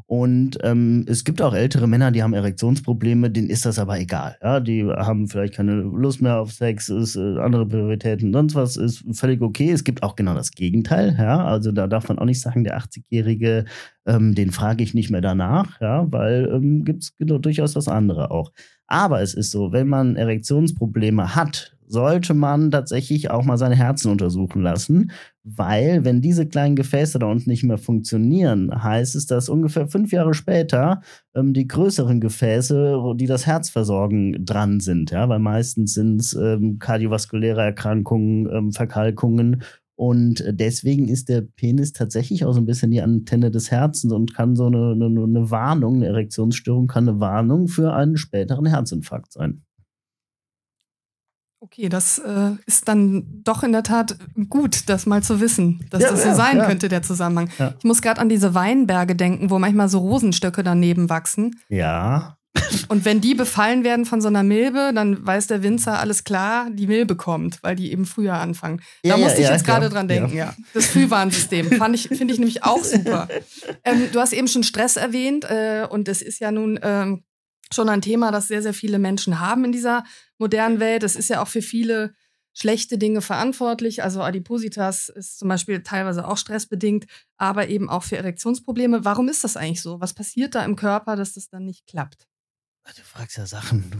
Und ähm, es gibt auch ältere Männer, die haben Erektionsprobleme, denen ist das aber egal. Ja, die haben vielleicht keine Lust mehr auf Sex, ist äh, andere Prioritäten, sonst was ist völlig okay. Es gibt auch genau das Gegenteil. Ja, also da darf man auch nicht sagen, der 80-Jährige, ähm, den frage ich nicht mehr danach, ja, weil ähm, gibt es genau, durchaus das andere auch. Aber es ist so, wenn man Erektionsprobleme hat, sollte man tatsächlich auch mal seine Herzen untersuchen lassen, weil wenn diese kleinen Gefäße da unten nicht mehr funktionieren, heißt es, dass ungefähr fünf Jahre später ähm, die größeren Gefäße, die das Herz versorgen, dran sind, ja, weil meistens sind es ähm, kardiovaskuläre Erkrankungen, ähm, Verkalkungen und deswegen ist der Penis tatsächlich auch so ein bisschen die Antenne des Herzens und kann so eine, eine, eine Warnung, eine Erektionsstörung kann eine Warnung für einen späteren Herzinfarkt sein. Okay, das äh, ist dann doch in der Tat gut, das mal zu wissen, dass ja, das so ja, sein ja. könnte, der Zusammenhang. Ich muss gerade an diese Weinberge denken, wo manchmal so Rosenstöcke daneben wachsen. Ja. Und wenn die befallen werden von so einer Milbe, dann weiß der Winzer, alles klar, die Milbe kommt, weil die eben früher anfangen. Da Ja, ja, musste ich ja, jetzt gerade ja. dran denken, ja. Das Frühwarnsystem fand ich, finde ich nämlich auch super. Ähm, du hast eben schon Stress erwähnt äh, und es ist ja nun ähm, schon ein Thema, das sehr, sehr viele Menschen haben in dieser modernen Welt. Es ist ja auch für viele schlechte Dinge verantwortlich. Also Adipositas ist zum Beispiel teilweise auch stressbedingt, aber eben auch für Erektionsprobleme. Warum ist das eigentlich so? Was passiert da im Körper, dass das dann nicht klappt? Du fragst ja Sachen.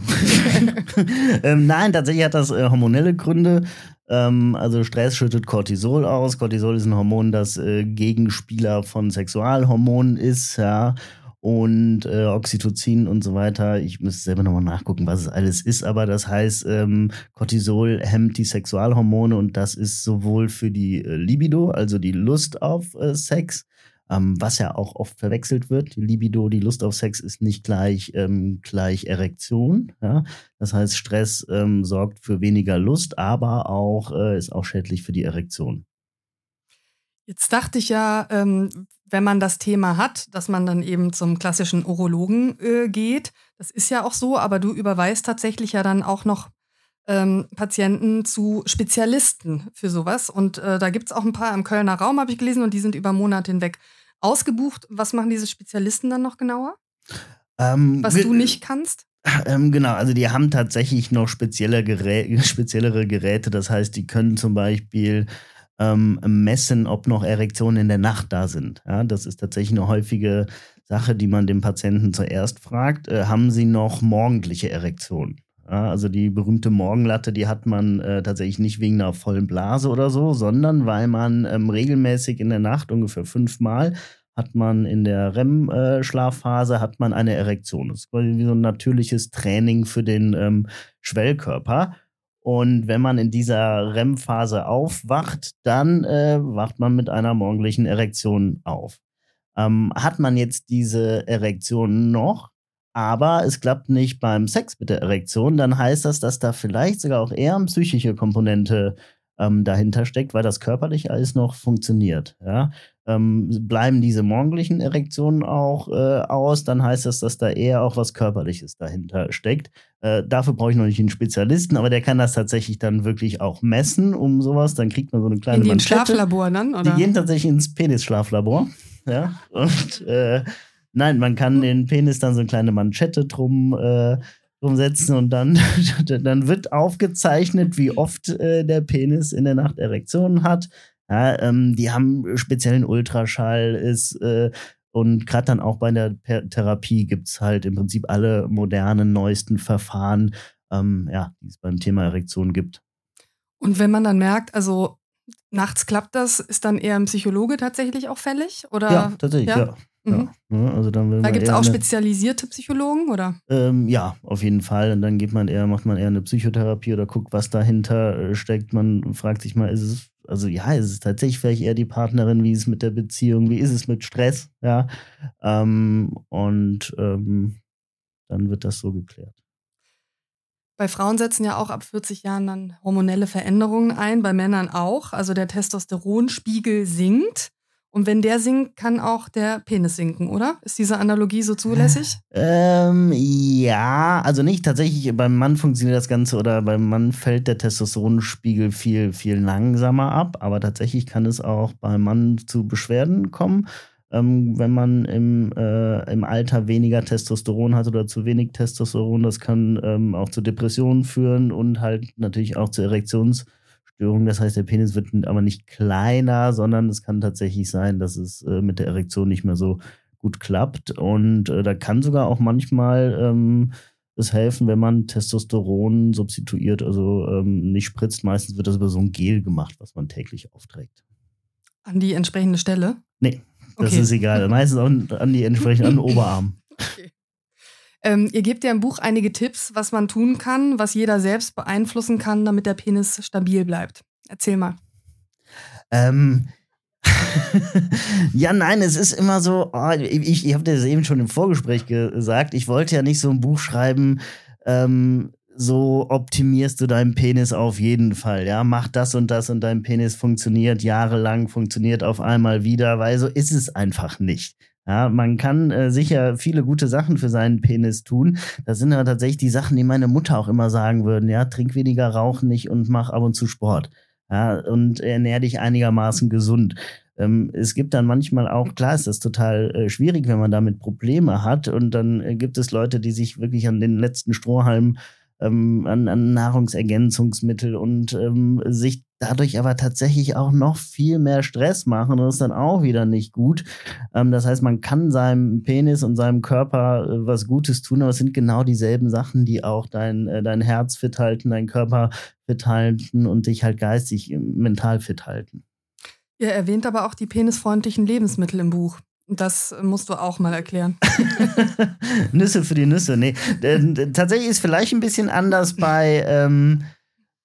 Ähm, nein, tatsächlich hat das äh, hormonelle Gründe. Ähm, also Stress schüttet Cortisol aus. Cortisol ist ein Hormon, das äh, Gegenspieler von Sexualhormonen ist, ja. Und äh, Oxytocin und so weiter. Ich müsste selber nochmal nachgucken, was es alles ist, aber das heißt, ähm, Cortisol hemmt die Sexualhormone und das ist sowohl für die äh, Libido, also die Lust auf äh, Sex, ähm, was ja auch oft verwechselt wird. Die Libido, die Lust auf Sex ist nicht gleich, ähm, gleich Erektion. Ja? Das heißt, Stress ähm, sorgt für weniger Lust, aber auch äh, ist auch schädlich für die Erektion. Jetzt dachte ich ja, ähm, wenn man das Thema hat, dass man dann eben zum klassischen Urologen äh, geht. Das ist ja auch so, aber du überweist tatsächlich ja dann auch noch ähm, Patienten zu Spezialisten für sowas. Und äh, da gibt es auch ein paar im Kölner Raum, habe ich gelesen, und die sind über Monate hinweg ausgebucht. Was machen diese Spezialisten dann noch genauer? Ähm, Was du nicht kannst? Ähm, genau, also die haben tatsächlich noch spezielle Gerä speziellere Geräte. Das heißt, die können zum Beispiel ähm, messen, ob noch Erektionen in der Nacht da sind. Ja, das ist tatsächlich eine häufige Sache, die man dem Patienten zuerst fragt. Äh, haben sie noch morgendliche Erektionen? Ja, also die berühmte Morgenlatte, die hat man äh, tatsächlich nicht wegen einer vollen Blase oder so, sondern weil man ähm, regelmäßig in der Nacht ungefähr fünfmal hat man in der REM-Schlafphase hat man eine Erektion. Das ist quasi wie so ein natürliches Training für den ähm, Schwellkörper. Und wenn man in dieser REM-Phase aufwacht, dann äh, wacht man mit einer morgendlichen Erektion auf. Ähm, hat man jetzt diese Erektion noch, aber es klappt nicht beim Sex mit der Erektion, dann heißt das, dass da vielleicht sogar auch eher eine psychische Komponente ähm, dahinter steckt, weil das körperlich alles noch funktioniert. Ja? Ähm, bleiben diese morgendlichen Erektionen auch äh, aus, dann heißt das, dass da eher auch was Körperliches dahinter steckt. Äh, dafür brauche ich noch nicht einen Spezialisten, aber der kann das tatsächlich dann wirklich auch messen, um sowas. Dann kriegt man so eine kleine In den Manschette. Schlaflabor dann? Die Oder? gehen tatsächlich ins Penisschlaflabor. Ja. Und äh, nein, man kann den Penis dann so eine kleine Manschette drum, äh, drum setzen und dann, dann wird aufgezeichnet, wie oft äh, der Penis in der Nacht Erektionen hat. Ja, ähm, die haben speziellen Ultraschall, ist äh, und gerade dann auch bei der Per- Therapie gibt es halt im Prinzip alle modernen, neuesten Verfahren, ähm, ja, die es beim Thema Erektion gibt. Und wenn man dann merkt, also nachts klappt das, ist dann eher ein Psychologe tatsächlich auch fällig? Oder? ja, tatsächlich, ja? ja. Mhm. ja. Ja, also dann will Da gibt es auch eine- spezialisierte Psychologen, oder? Ähm, ja, auf jeden Fall. Und dann geht man eher, macht man eher eine Psychotherapie oder guckt, was dahinter äh, steckt. Man fragt sich mal, ist es, also ja, ist es tatsächlich vielleicht eher die Partnerin, wie ist es mit der Beziehung, wie ist es mit Stress, ja. Ähm, und ähm, dann wird das so geklärt. Bei Frauen setzen ja auch ab 40 Jahren dann hormonelle Veränderungen ein, bei Männern auch. Also der Testosteronspiegel sinkt. Und wenn der sinkt, kann auch der Penis sinken, oder? Ist diese Analogie so zulässig? Ähm, ja, also nicht tatsächlich, beim Mann funktioniert das Ganze oder beim Mann fällt der Testosteronspiegel viel, viel langsamer ab, aber tatsächlich kann es auch beim Mann zu Beschwerden kommen, ähm, wenn man im, äh, im Alter weniger Testosteron hat oder zu wenig Testosteron. Das kann ähm, auch zu Depressionen führen und halt natürlich auch zu Erektionsstörungen. Das heißt, der Penis wird aber nicht kleiner, sondern es kann tatsächlich sein, dass es äh, mit der Erektion nicht mehr so gut klappt. Und äh, da kann sogar auch manchmal ähm, es helfen, wenn man Testosteron substituiert, also ähm, nicht spritzt. Meistens wird das über so ein Gel gemacht, was man täglich aufträgt. An die entsprechende Stelle? Nee, das Okay. ist egal. Meistens auch an die entsprechend an den Oberarm. Ähm, ihr gebt ja im Buch einige Tipps, was man tun kann, was jeder selbst beeinflussen kann, damit der Penis stabil bleibt. Erzähl mal. Ähm, ja, nein, es ist immer so, oh, ich, ich habe das eben schon im Vorgespräch gesagt, ich wollte ja nicht so ein Buch schreiben, ähm, so optimierst du deinen Penis auf jeden Fall, ja, mach das und das und dein Penis funktioniert jahrelang, funktioniert auf einmal wieder, weil so ist es einfach nicht. Ja, man kann äh, sicher viele gute Sachen für seinen Penis tun. Das sind aber tatsächlich die Sachen, die meine Mutter auch immer sagen würden. Ja, trink weniger, rauch nicht und mach ab und zu Sport. Ja, und ernähr dich einigermaßen gesund. Ähm, es gibt dann manchmal auch, klar ist das total äh, schwierig, wenn man damit Probleme hat. Und dann äh, gibt es Leute, die sich wirklich an den letzten Strohhalm ähm, an, an Nahrungsergänzungsmittel und ähm, sich dadurch aber tatsächlich auch noch viel mehr Stress machen das ist dann auch wieder nicht gut. Ähm, das heißt, man kann seinem Penis und seinem Körper äh, was Gutes tun, aber es sind genau dieselben Sachen, die auch dein, äh, dein Herz fit halten, dein Körper fit halten und dich halt geistig, äh, mental fit halten. Ihr erwähnt aber auch die penisfreundlichen Lebensmittel im Buch. Das musst du auch mal erklären. Nüsse für die Nüsse. Nee, tatsächlich ist vielleicht ein bisschen anders bei, ähm,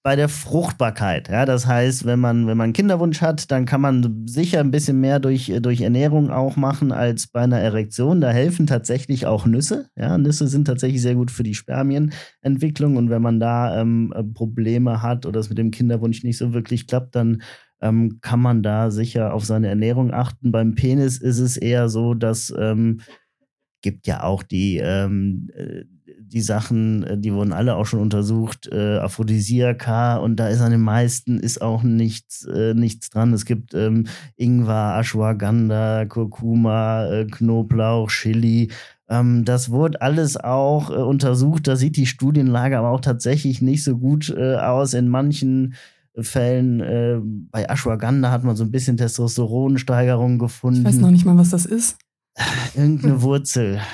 bei der Fruchtbarkeit. Ja, das heißt, wenn man, wenn man Kinderwunsch hat, dann kann man sicher ein bisschen mehr durch, durch Ernährung auch machen als bei einer Erektion. Da helfen tatsächlich auch Nüsse. Ja, Nüsse sind tatsächlich sehr gut für die Spermienentwicklung. Und wenn man da ähm, Probleme hat oder es mit dem Kinderwunsch nicht so wirklich klappt, dann ähm, kann man da sicher auf seine Ernährung achten. Beim Penis ist es eher so, dass ähm, gibt ja auch die, ähm, äh, die Sachen, äh, die wurden alle auch schon untersucht, äh, Aphrodisiaka und da ist an den meisten ist auch nichts, äh, nichts dran. Es gibt ähm, Ingwer, Ashwagandha, Kurkuma, äh, Knoblauch, Chili. Ähm, das wurde alles auch äh, untersucht. Da sieht die Studienlage aber auch tatsächlich nicht so gut aus. In manchen Fällen äh, bei Ashwagandha hat man so ein bisschen Testosteronsteigerung gefunden. Ich weiß noch nicht mal, was das ist. Irgendeine Wurzel.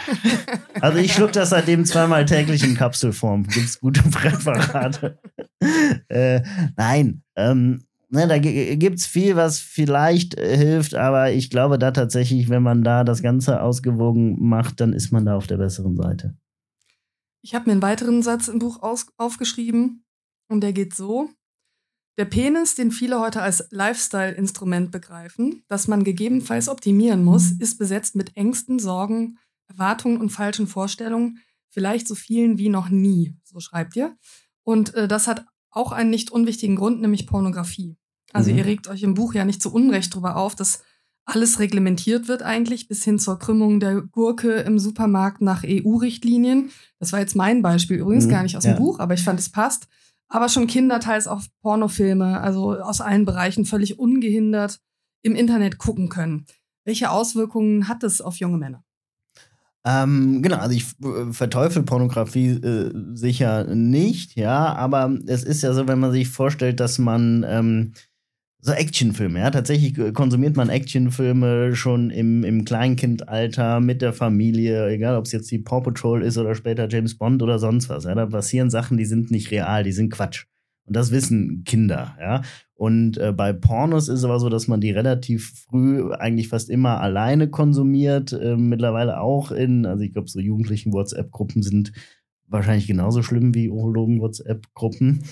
Also ich schluck das seitdem zweimal täglich in Kapselform. Gibt's gute Präparate. äh, nein, ähm, ne, da gibt's viel, was vielleicht äh, hilft, aber ich glaube da tatsächlich, wenn man da das Ganze ausgewogen macht, dann ist man da auf der besseren Seite. Ich habe mir einen weiteren Satz im Buch aufgeschrieben und der geht so. Der Penis, den viele heute als Lifestyle-Instrument begreifen, das man gegebenenfalls optimieren muss, mhm. ist besetzt mit Ängsten, Sorgen, Erwartungen und falschen Vorstellungen, vielleicht so vielen wie noch nie, so schreibt ihr. Und äh, das hat auch einen nicht unwichtigen Grund, nämlich Pornografie. Also mhm. ihr regt euch im Buch ja nicht zu Unrecht darüber auf, dass alles reglementiert wird eigentlich, bis hin zur Krümmung der Gurke im Supermarkt nach EU-Richtlinien. Das war jetzt mein Beispiel, übrigens mhm. gar nicht aus dem ja. Buch, aber ich fand, es passt aber schon Kinder teils auch Pornofilme, also aus allen Bereichen völlig ungehindert im Internet gucken können. Welche Auswirkungen hat es auf junge Männer? Ähm, genau, also ich äh, verteufel Pornografie äh, sicher nicht, ja, aber es ist ja so, wenn man sich vorstellt, dass man ähm, so Actionfilme, ja. Tatsächlich konsumiert man Actionfilme schon im, im Kleinkindalter mit der Familie, egal ob es jetzt die Paw Patrol ist oder später James Bond oder sonst was. Ja. Da passieren Sachen, die sind nicht real, die sind Quatsch. Und das wissen Kinder, ja. Und äh, bei Pornos ist es aber so, dass man die relativ früh eigentlich fast immer alleine konsumiert. Äh, mittlerweile auch in, also ich glaube, so jugendlichen WhatsApp-Gruppen sind wahrscheinlich genauso schlimm wie Urologen-WhatsApp-Gruppen.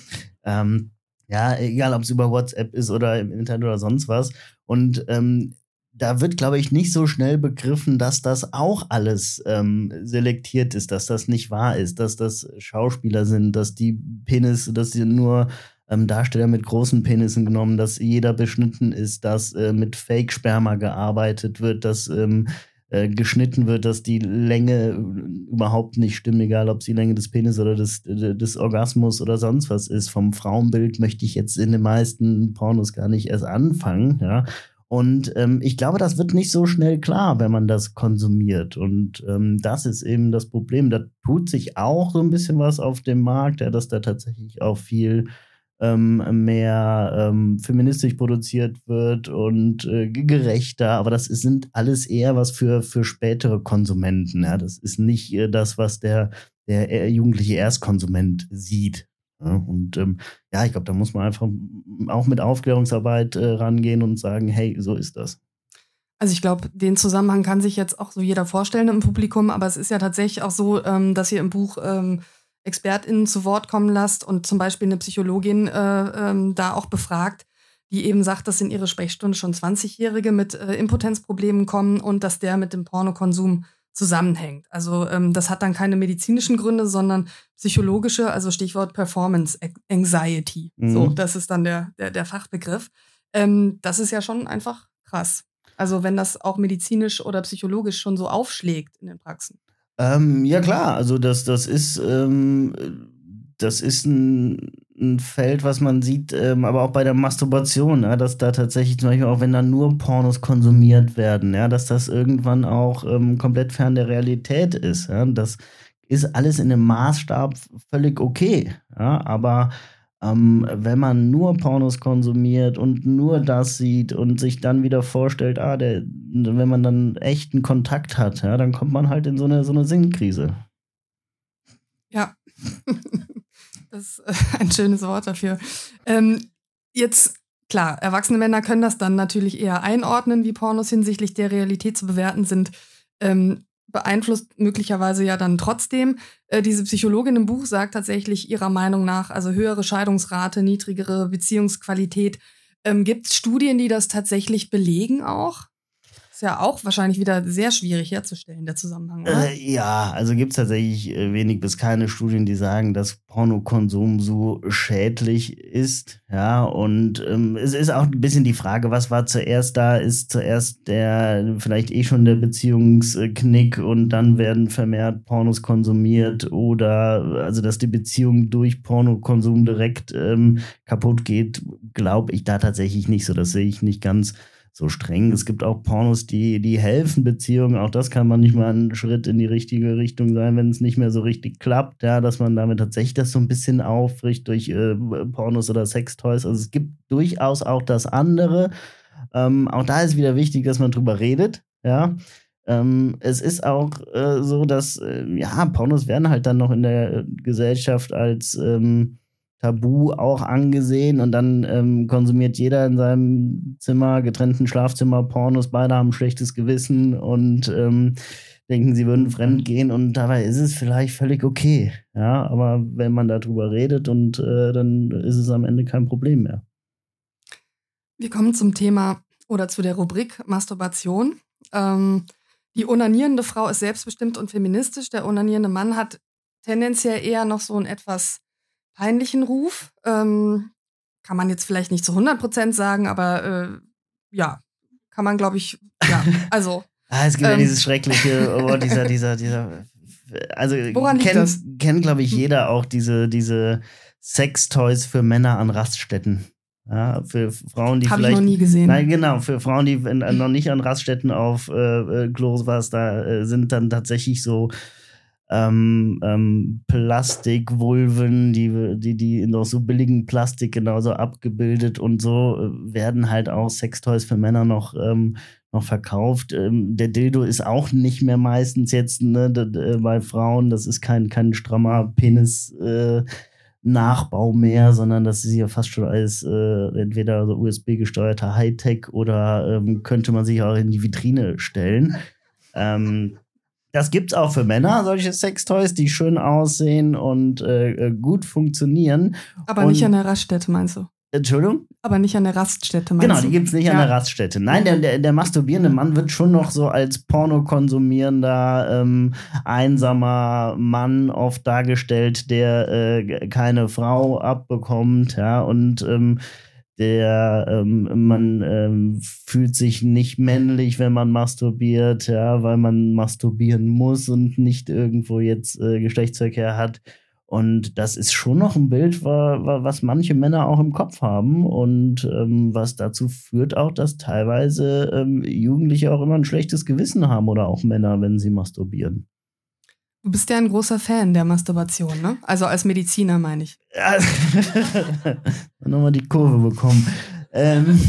Ähm, ja, egal ob es über WhatsApp ist oder im Internet oder sonst was. Und ähm, da wird, glaube ich, nicht so schnell begriffen, dass das auch alles ähm, selektiert ist, dass das nicht wahr ist, dass das Schauspieler sind, dass die Penis, dass sie nur ähm, Darsteller mit großen Penissen genommen, dass jeder beschnitten ist, dass äh, mit Fake-Sperma gearbeitet wird, dass ähm, äh, geschnitten wird, dass die Länge äh, überhaupt nicht stimmt, egal ob es die Länge des Penis oder des, des Orgasmus oder sonst was ist. Vom Frauenbild möchte ich jetzt in den meisten Pornos gar nicht erst anfangen, ja. Und ähm, ich glaube, das wird nicht so schnell klar, wenn man das konsumiert. Und ähm, das ist eben das Problem. Da tut sich auch so ein bisschen was auf dem Markt, ja, dass da tatsächlich auch viel ähm, mehr ähm, feministisch produziert wird und äh, gerechter. Aber das sind alles eher was für, für spätere Konsumenten. Ja? Das ist nicht äh, das, was der, der jugendliche Erstkonsument sieht. Ja? Und ähm, ja, ich glaube, da muss man einfach auch mit Aufklärungsarbeit äh, rangehen und sagen, hey, so ist das. Also ich glaube, den Zusammenhang kann sich jetzt auch so jeder vorstellen im Publikum, aber es ist ja tatsächlich auch so, ähm, dass ihr im Buch ähm, ExpertInnen zu Wort kommen lasst und zum Beispiel eine Psychologin äh, ähm, da auch befragt, die eben sagt, dass in ihre Sprechstunde schon 20-Jährige mit äh, Impotenzproblemen kommen und dass der mit dem Pornokonsum zusammenhängt. Also ähm, das hat dann keine medizinischen Gründe, sondern psychologische, also Stichwort Performance Anxiety. Mhm. So, das ist dann der, der, der Fachbegriff. Ähm, das ist ja schon einfach krass. Also wenn das auch medizinisch oder psychologisch schon so aufschlägt in den Praxen. Ähm, ja klar, also das, das ist, ähm, das ist ein, ein Feld, was man sieht, ähm, aber auch bei der Masturbation, ja, dass da tatsächlich zum Beispiel auch, wenn da nur Pornos konsumiert werden, ja, dass das irgendwann auch ähm, komplett fern der Realität ist. Ja, das ist alles in einem Maßstab völlig okay. Ja, aber ähm, wenn man nur Pornos konsumiert und nur das sieht und sich dann wieder vorstellt, ah, der, wenn man dann echten Kontakt hat, ja, dann kommt man halt in so eine, so eine Sinnkrise. Ja, das ist äh, ein schönes Wort dafür. Ähm, jetzt, klar, erwachsene Männer können das dann natürlich eher einordnen, wie Pornos hinsichtlich der Realität zu bewerten sind. Ähm, beeinflusst möglicherweise ja dann trotzdem. Äh, diese Psychologin im Buch sagt tatsächlich ihrer Meinung nach, also höhere Scheidungsrate, niedrigere Beziehungsqualität. Ähm, Gibt es Studien, die das tatsächlich belegen auch? Ist ja auch wahrscheinlich wieder sehr schwierig herzustellen, der Zusammenhang. Oder? Äh, ja, also gibt es tatsächlich äh, wenig bis keine Studien, die sagen, dass Pornokonsum so schädlich ist. Ja, und ähm, es ist auch ein bisschen die Frage, was war zuerst da? Ist zuerst der, vielleicht eh schon der Beziehungsknick und dann werden vermehrt Pornos konsumiert oder also, dass die Beziehung durch Pornokonsum direkt ähm, kaputt geht, glaube ich da tatsächlich nicht so. Das sehe ich nicht ganz so streng. Es gibt auch Pornos, die, die helfen Beziehungen. Auch das kann man nicht mal ein Schritt in die richtige Richtung sein, wenn es nicht mehr so richtig klappt, ja, dass man damit tatsächlich das so ein bisschen aufricht durch äh, Pornos oder Sextoys. Also es gibt durchaus auch das andere. Ähm, auch da ist wieder wichtig, dass man drüber redet, ja. Ähm, es ist auch äh, so, dass, äh, ja, Pornos werden halt dann noch in der Gesellschaft als ähm, Tabu auch angesehen und dann ähm, konsumiert jeder in seinem Zimmer, getrennten Schlafzimmer Pornos, beide haben ein schlechtes Gewissen und ähm, denken, sie würden fremd gehen und dabei ist es vielleicht völlig okay. Ja, aber wenn man darüber redet und äh, dann ist es am Ende kein Problem mehr. Wir kommen zum Thema oder zu der Rubrik Masturbation. Ähm, die onanierende Frau ist selbstbestimmt und feministisch. Der onanierende Mann hat tendenziell eher noch so ein etwas peinlichen Ruf. Ähm, kann man jetzt vielleicht nicht zu 100 Prozent sagen, aber äh, ja, kann man, glaube ich, ja, also. ah, es gibt ähm, ja dieses schreckliche, oh, dieser, dieser, dieser, also Woran kennt, kennt glaube ich, hm. jeder auch diese, diese Sextoys für Männer an Raststätten. Ja, für Frauen, die Hab vielleicht. Ich noch nie gesehen. Nein, genau, für Frauen, die äh, noch nicht an Raststätten auf äh, äh Klos was da äh, sind dann tatsächlich so ähm, ähm, Plastikwulven, die, die, die in so billigen Plastik genauso abgebildet und so äh, werden halt auch Sextoys für Männer noch, ähm, noch verkauft. Ähm, der Dildo ist auch nicht mehr meistens jetzt ne, bei Frauen, das ist kein, kein strammer Penis. Äh, Nachbau mehr, sondern das ist ja fast schon als äh, entweder so USB-gesteuerter Hightech oder ähm, könnte man sich auch in die Vitrine stellen. Ähm, das gibt's auch für Männer, solche Sextoys, die schön aussehen und äh, äh gut funktionieren. Aber und, nicht an der Raststätte, meinst du? Entschuldigung? Aber nicht an der Raststätte, meinst genau, du? Genau, die gibt's nicht ja. an der Raststätte. Nein, der, der, der, masturbierende Mann wird schon noch so als pornokonsumierender, ähm, einsamer Mann oft dargestellt, der äh, keine Frau abbekommt, ja, und ähm, der ähm, man ähm, fühlt sich nicht männlich, wenn man masturbiert, ja, weil man masturbieren muss und nicht irgendwo jetzt äh, Geschlechtsverkehr hat. Und das ist schon noch ein Bild, was manche Männer auch im Kopf haben und ähm, was dazu führt auch, dass teilweise ähm, Jugendliche auch immer ein schlechtes Gewissen haben oder auch Männer, wenn sie masturbieren. Du bist ja ein großer Fan der Masturbation, ne? Also als Mediziner meine ich. Ja, nochmal die Kurve bekommen. Ähm,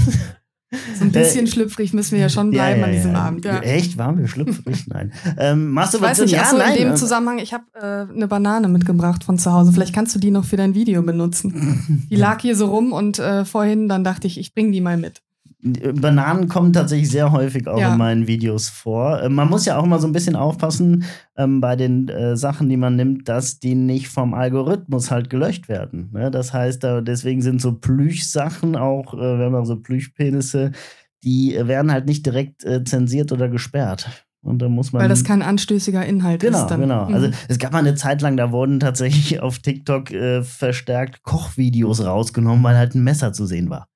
so ein bisschen äh, schlüpfrig müssen wir ja schon bleiben ja, ja, an diesem ja. Abend. Echt? Waren wir schlüpfrig? Nein. Ähm, Masturbation, ich weiß nicht, achso, nein, in dem äh, Zusammenhang, ich habe äh, eine Banane mitgebracht von zu Hause. Vielleicht kannst du die noch für dein Video benutzen. Die lag hier so rum und äh, vorhin, dann dachte ich, ich bringe die mal mit. Bananen kommen tatsächlich sehr häufig auch ja. in meinen Videos vor. Äh, man muss ja auch immer so ein bisschen aufpassen ähm, bei den äh, Sachen, die man nimmt, dass die nicht vom Algorithmus halt gelöscht werden. Ne? Das heißt, da, deswegen sind so Plüschsachen auch, äh, haben auch so Plüschpenisse, die äh, werden halt nicht direkt äh, zensiert oder gesperrt. Und da muss man. Weil das kein anstößiger Inhalt genau, ist. Dann. Genau, Also mhm. es gab mal eine Zeit lang, da wurden tatsächlich auf TikTok äh, verstärkt Kochvideos rausgenommen, weil halt ein Messer zu sehen war.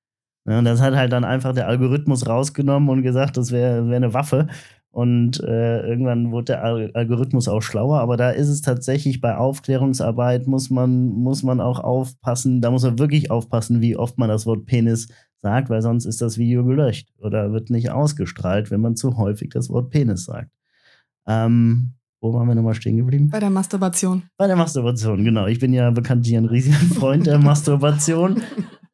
Ja, und das hat halt dann einfach der Algorithmus rausgenommen und gesagt, das wäre wär eine Waffe. Und äh, irgendwann wurde der Algorithmus auch schlauer, aber da ist es tatsächlich bei Aufklärungsarbeit muss man, muss man auch aufpassen, da muss man wirklich aufpassen, wie oft man das Wort Penis sagt, weil sonst ist das Video gelöscht oder wird nicht ausgestrahlt, wenn man zu häufig das Wort Penis sagt. Ähm, wo waren wir nochmal stehen geblieben? Bei der Masturbation. Bei der Masturbation, genau. Ich bin ja bekanntlich ein riesiger Freund der Masturbation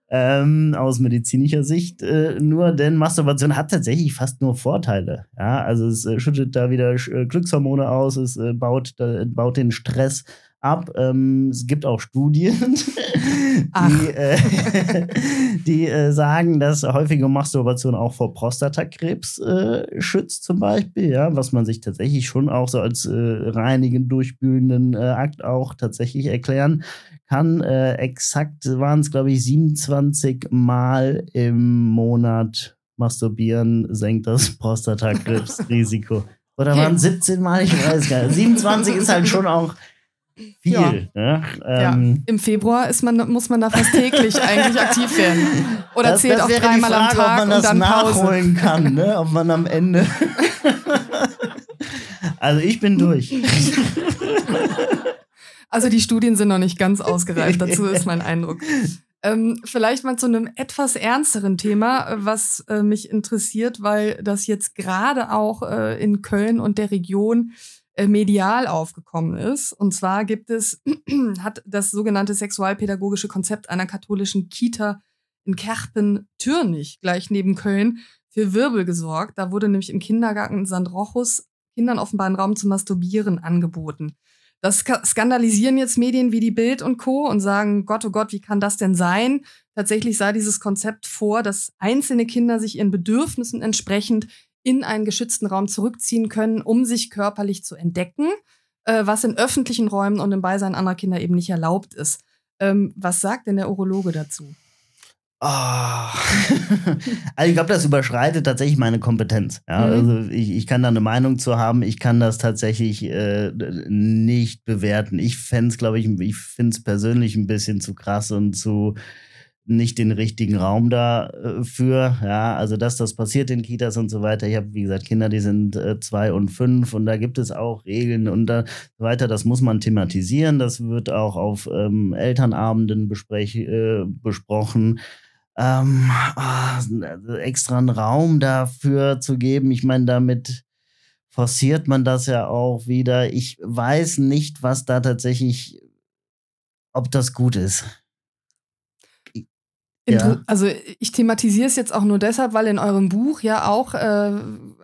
ähm, aus medizinischer Sicht äh, nur, denn Masturbation hat tatsächlich fast nur Vorteile. Ja, also es äh, schüttet da wieder äh, Glückshormone aus, es äh, baut, baut den Stress ab. Ähm, es gibt auch Studien, die, äh, die äh, sagen, dass häufige Masturbation auch vor Prostatakrebs schützt, zum Beispiel, ja, was man sich tatsächlich schon auch so als reinigen, durchspülenden äh, Akt auch tatsächlich erklären kann. Äh, exakt waren es, glaube ich, 27 Mal im Monat masturbieren senkt das Prostatakrebsrisiko. Oder waren es 17 Mal? Ich weiß gar nicht. 27 ist halt schon auch viel. Ja. Ne? Ähm, ja. Im Februar ist man, muss man da fast täglich eigentlich aktiv werden. Oder das, zählt das auch dreimal am Tag ob man das und dann nachholen Pause. kann, ne? ob man am Ende. also ich bin durch. Also die Studien sind noch nicht ganz ausgereift, dazu ist mein Eindruck. Ähm, vielleicht mal zu einem etwas ernsteren Thema, was äh, mich interessiert, weil das jetzt gerade auch äh, in Köln und der Region äh, medial aufgekommen ist. Und zwar gibt es, hat das sogenannte sexualpädagogische Konzept einer katholischen Kita in Kerpen-Türnich, gleich neben Köln, für Wirbel gesorgt. Da wurde nämlich im Kindergarten St. Rochus Kindern offenbar einen Raum zum Masturbieren angeboten. Das skandalisieren jetzt Medien wie die Bild und Co. und sagen, Gott, oh Gott, wie kann das denn sein? Tatsächlich sah dieses Konzept vor, dass einzelne Kinder sich ihren Bedürfnissen entsprechend in einen geschützten Raum zurückziehen können, um sich körperlich zu entdecken, äh, was in öffentlichen Räumen und im Beisein anderer Kinder eben nicht erlaubt ist. Ähm, was sagt denn der Urologe dazu? Oh. also ich glaube, das überschreitet tatsächlich meine Kompetenz. Ja? Mhm. Also ich, ich kann da eine Meinung zu haben, ich kann das tatsächlich äh, nicht bewerten. Ich fände es, glaube ich, ich finde es persönlich ein bisschen zu krass und zu nicht den richtigen Raum dafür. Äh, ja, also dass das passiert in Kitas und so weiter. Ich habe, wie gesagt, Kinder, die sind äh, zwei und fünf und da gibt es auch Regeln und da weiter. Das muss man thematisieren. Das wird auch auf ähm, Elternabenden äh, besprochen ähm, oh, extra einen Raum dafür zu geben. Ich meine, damit forciert man das ja auch wieder. Ich weiß nicht, was da tatsächlich, ob das gut ist. Ja. Also ich thematisiere es jetzt auch nur deshalb, weil in eurem Buch ja auch äh,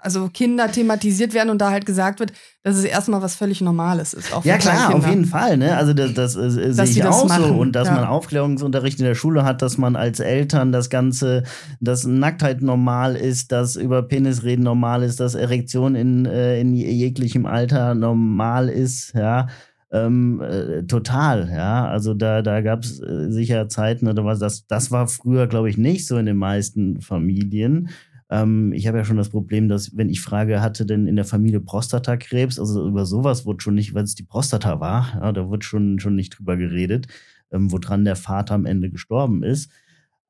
also Kinder thematisiert werden und da halt gesagt wird, dass es erstmal was völlig Normales ist. ja klar, auf jeden Fall. Ne? Also das, das äh, sehe ich das auch machen. so und dass ja. man Aufklärungsunterricht in der Schule hat, dass man als Eltern das Ganze, dass Nacktheit normal ist, dass über Penisreden normal ist, dass Erektion in, äh, in jeglichem Alter normal ist, ja. Ähm, äh, total, ja. Also da, da gab es äh, sicher Zeiten, oder was, das, das war früher, glaube ich, nicht so in den meisten Familien. Ähm, ich habe ja schon das Problem, dass, wenn ich frage, hatte denn in der Familie Prostatakrebs, also über sowas wurde schon nicht, weil es die Prostata war, ja, da wurde schon, schon nicht drüber geredet, ähm, woran der Vater am Ende gestorben ist.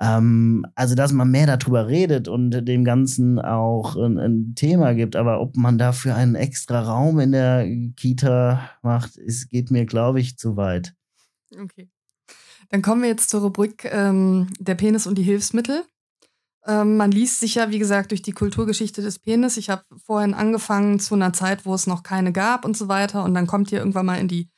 Ähm, also, dass man mehr darüber redet und dem Ganzen auch ein, ein, Thema gibt. Aber ob man dafür einen extra Raum in der Kita macht, es geht mir, glaube ich, zu weit. Okay. Dann kommen wir jetzt zur Rubrik ähm, Der Penis und die Hilfsmittel. Ähm, man liest sich ja, wie gesagt, durch die Kulturgeschichte des Penis. Ich habe vorhin angefangen zu einer Zeit, wo es noch keine gab und so weiter. Und dann kommt ihr irgendwann mal in die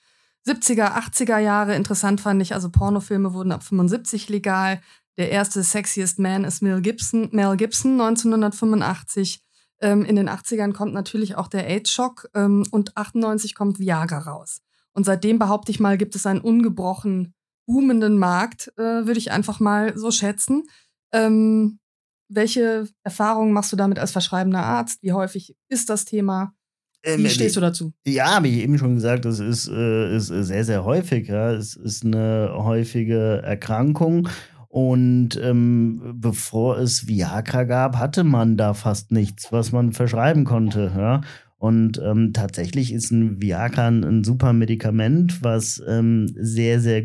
70er, 80er Jahre. Interessant fand ich, also Pornofilme wurden ab 75 legal. Der erste Sexiest Man ist Mel Gibson, Mel Gibson 1985. Ähm, in den 80ern kommt natürlich auch der AIDS-Schock ähm, und 98 kommt Viagra raus. Und seitdem behaupte ich mal, gibt es einen ungebrochen boomenden Markt, äh, würde ich einfach mal so schätzen. Ähm, welche Erfahrungen machst du damit als verschreibender Arzt? Wie häufig ist das Thema? Ähm, Wie stehst du dazu? Ja, ich eben schon gesagt, das ist, äh, ist sehr, sehr häufig. Ja. Es ist eine häufige Erkrankung. Und ähm, bevor es Viagra gab, hatte man da fast nichts, was man verschreiben konnte. Ja? Und ähm, tatsächlich ist ein Viagra ein, ein super Medikament, was ähm, sehr, sehr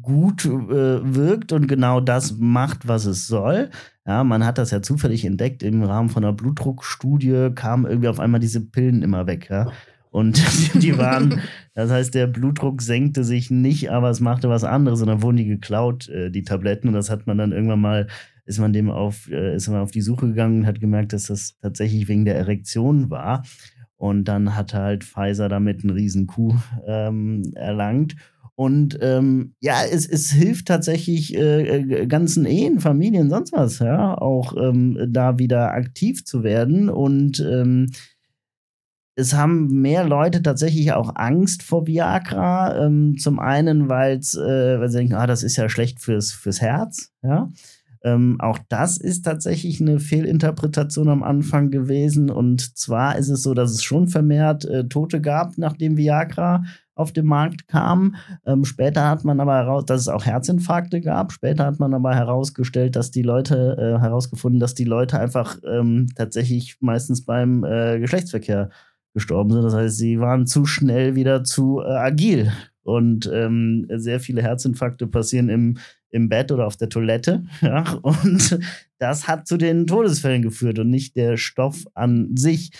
gut äh, wirkt und genau das macht, was es soll. Ja, man hat das ja zufällig entdeckt im Rahmen von einer Blutdruckstudie, kamen irgendwie auf einmal diese Pillen immer weg. Ja? Und die waren, das heißt, der Blutdruck senkte sich nicht, aber es machte was anderes, sondern wurden die geklaut, äh, die Tabletten. Und das hat man dann irgendwann mal, ist man dem auf, äh, ist man auf die Suche gegangen und hat gemerkt, dass das tatsächlich wegen der Erektion war. Und dann hat halt Pfizer damit einen riesen Coup ähm, erlangt. Und ähm, ja, es, es hilft tatsächlich äh, äh, ganzen Ehen, Familien, sonst was, ja, auch ähm, da wieder aktiv zu werden. Und ähm, es haben mehr Leute tatsächlich auch Angst vor Viagra. Ähm, zum einen, weil's, äh, weil sie denken, ah, das ist ja schlecht fürs, fürs Herz, ja. Ähm, auch das ist tatsächlich eine Fehlinterpretation am Anfang gewesen. Und zwar ist es so, dass es schon vermehrt äh, Tote gab, nachdem Viagra auf den Markt kam. Ähm, später hat man aber heraus, dass es auch Herzinfarkte gab. Später hat man aber herausgestellt, dass die Leute äh, herausgefunden, dass die Leute einfach ähm, tatsächlich meistens beim äh, Geschlechtsverkehr gestorben sind. Das heißt, sie waren zu schnell wieder zu äh, agil. Und ähm, sehr viele Herzinfarkte passieren im im Bett oder auf der Toilette. Ja, und das hat zu den Todesfällen geführt und nicht der Stoff an sich.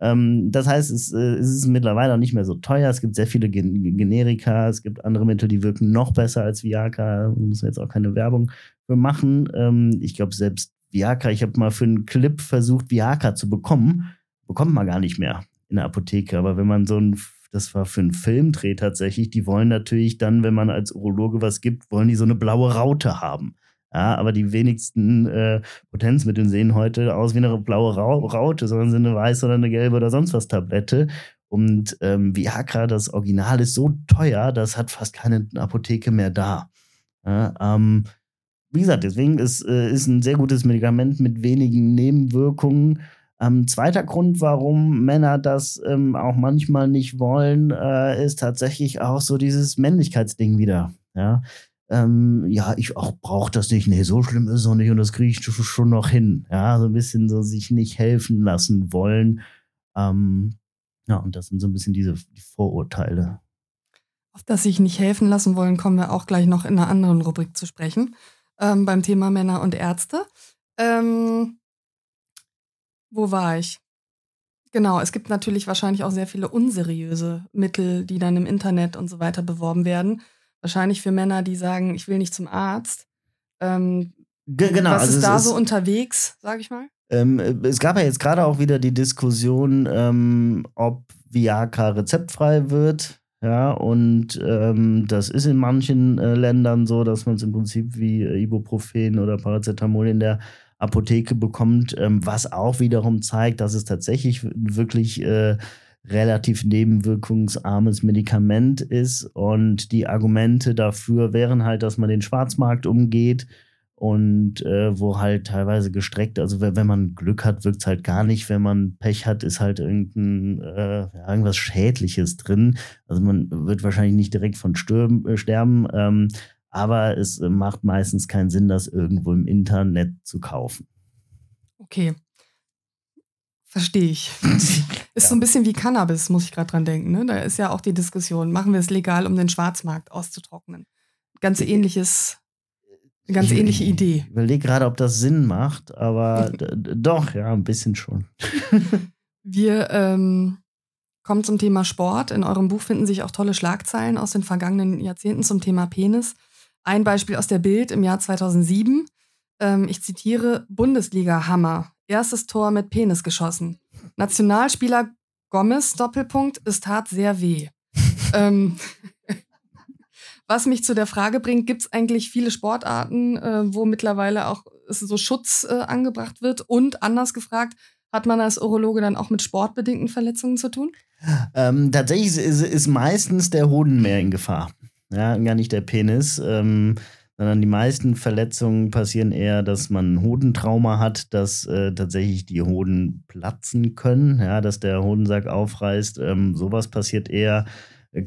Ähm, das heißt, es, äh, es, ist mittlerweile auch nicht mehr so teuer. Es gibt sehr viele Gen Generika, es gibt andere Mittel, die wirken noch besser als Viagra. Da muss man jetzt auch keine Werbung für machen. Ähm, ich glaube, selbst Viagra, ich habe mal für einen Clip versucht, Viagra zu bekommen. Bekommt man gar nicht mehr in der Apotheke. Aber wenn man so ein das war für einen Filmdreh tatsächlich. Die wollen natürlich dann, wenn man als Urologe was gibt, wollen die so eine blaue Raute haben. Ja, aber die wenigsten äh, Potenzmittel sehen heute aus wie eine blaue Raute, sondern sind eine weiße oder eine gelbe oder sonst was Tablette. Und ähm, Viagra, das Original, ist so teuer, das hat fast keine Apotheke mehr da. Ja, ähm, wie gesagt, deswegen ist, äh, ein sehr gutes Medikament mit wenigen Nebenwirkungen. Ähm, zweiter Grund, warum Männer das ähm, auch manchmal nicht wollen, äh, ist tatsächlich auch so dieses Männlichkeitsding wieder. Ja, ähm, ja ich auch brauche das nicht. Nee, so schlimm ist es noch nicht und das kriege ich schon noch hin. Ja, so ein bisschen so sich nicht helfen lassen wollen. Ähm, ja, und das sind so ein bisschen diese die Vorurteile. Auf das sich nicht helfen lassen wollen, kommen wir auch gleich noch in einer anderen Rubrik zu sprechen. Ähm, beim Thema Männer und Ärzte. Ähm, wo war ich? Genau, es gibt natürlich wahrscheinlich auch sehr viele unseriöse Mittel, die dann im Internet und so weiter beworben werden. Wahrscheinlich für Männer, die sagen, ich will nicht zum Arzt. Ähm, genau. Was also ist da ist, so unterwegs, sage ich mal? Ähm, es gab ja jetzt gerade auch wieder die Diskussion, ähm, ob Viagra rezeptfrei wird. Ja, und ähm, das ist in manchen äh, Ländern so, dass man es im Prinzip wie äh, Ibuprofen oder Paracetamol in der Apotheke bekommt, ähm, was auch wiederum zeigt, dass es tatsächlich wirklich äh, relativ nebenwirkungsarmes Medikament ist. Und die Argumente dafür wären halt, dass man den Schwarzmarkt umgeht und äh, wo halt teilweise gestreckt, also wenn man Glück hat, wirkt es halt gar nicht. Wenn man Pech hat, ist halt irgendein, äh, irgendwas Schädliches drin. Also man wird wahrscheinlich nicht direkt von Stürben, äh, sterben. Ähm, aber es äh, macht meistens keinen Sinn, das irgendwo im Internet zu kaufen. Okay. Verstehe ich. Ist ja. so ein bisschen wie Cannabis, muss ich gerade dran denken. Ne? Da ist ja auch die Diskussion, machen wir es legal, um den Schwarzmarkt auszutrocknen. Ganz ähnliches, eine ganz ich, ähnliche Idee. Ich überlege gerade, ob das Sinn macht, aber doch, ja, ein bisschen schon. wir ähm, kommen zum Thema Sport. In eurem Buch finden sich auch tolle Schlagzeilen aus den vergangenen Jahrzehnten zum Thema Penis. Ein Beispiel aus der Bild im Jahr 2007. Ähm, ich zitiere: Bundesliga-Hammer. Erstes Tor mit Penis geschossen. Nationalspieler Gomez, Doppelpunkt, es tat sehr weh. ähm, was mich zu der Frage bringt, gibt es eigentlich viele Sportarten, äh, wo mittlerweile auch so Schutz äh, angebracht wird? Und anders gefragt, hat man als Urologe dann auch mit sportbedingten Verletzungen zu tun? Ähm, tatsächlich ist, ist, meistens der Hoden mehr in Gefahr ja, gar nicht der Penis, ähm, sondern die meisten Verletzungen passieren eher, dass man Hodentrauma hat, dass äh, tatsächlich die Hoden platzen können, ja, dass der Hodensack aufreißt. Ähm, sowas passiert eher.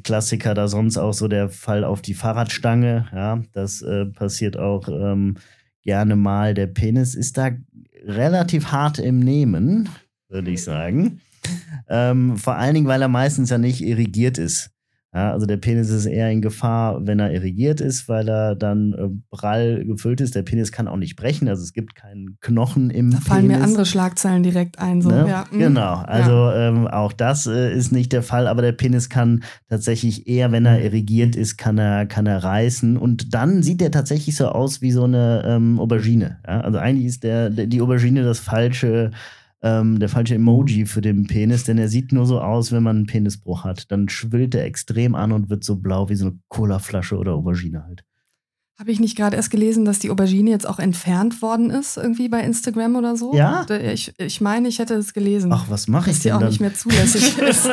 Klassiker da sonst auch so der Fall auf die Fahrradstange, ja, das äh, passiert auch ähm, gerne mal. Der Penis ist da relativ hart im Nehmen, würde ich sagen. Ähm, vor allen Dingen, weil er meistens ja nicht irrigiert ist. Ja, also der Penis ist eher in Gefahr, wenn er irrigiert ist, weil er dann äh, prall gefüllt ist. Der Penis kann auch nicht brechen, also es gibt keinen Knochen im da Penis. fallen mir andere Schlagzeilen direkt ein. So. Ne? Ja. mhm. Genau, also ähm, auch das äh, ist nicht der Fall, aber der Penis kann tatsächlich eher, wenn er irrigiert ist, kann er, kann er reißen und dann sieht er tatsächlich so aus wie so eine ähm, Aubergine. Ja? Also eigentlich ist der, die Aubergine das falsche, ähm, der falsche Emoji für den Penis, denn er sieht nur so aus, wenn man einen Penisbruch hat. Dann schwillt er extrem an und wird so blau wie so eine Colaflasche oder Aubergine halt. Habe ich nicht gerade erst gelesen, dass die Aubergine jetzt auch entfernt worden ist, irgendwie bei Instagram oder so? Ja? Ich, ich meine, ich hätte es gelesen. Ach, was mache ich dass die denn auch dann? nicht mehr zulässig ist.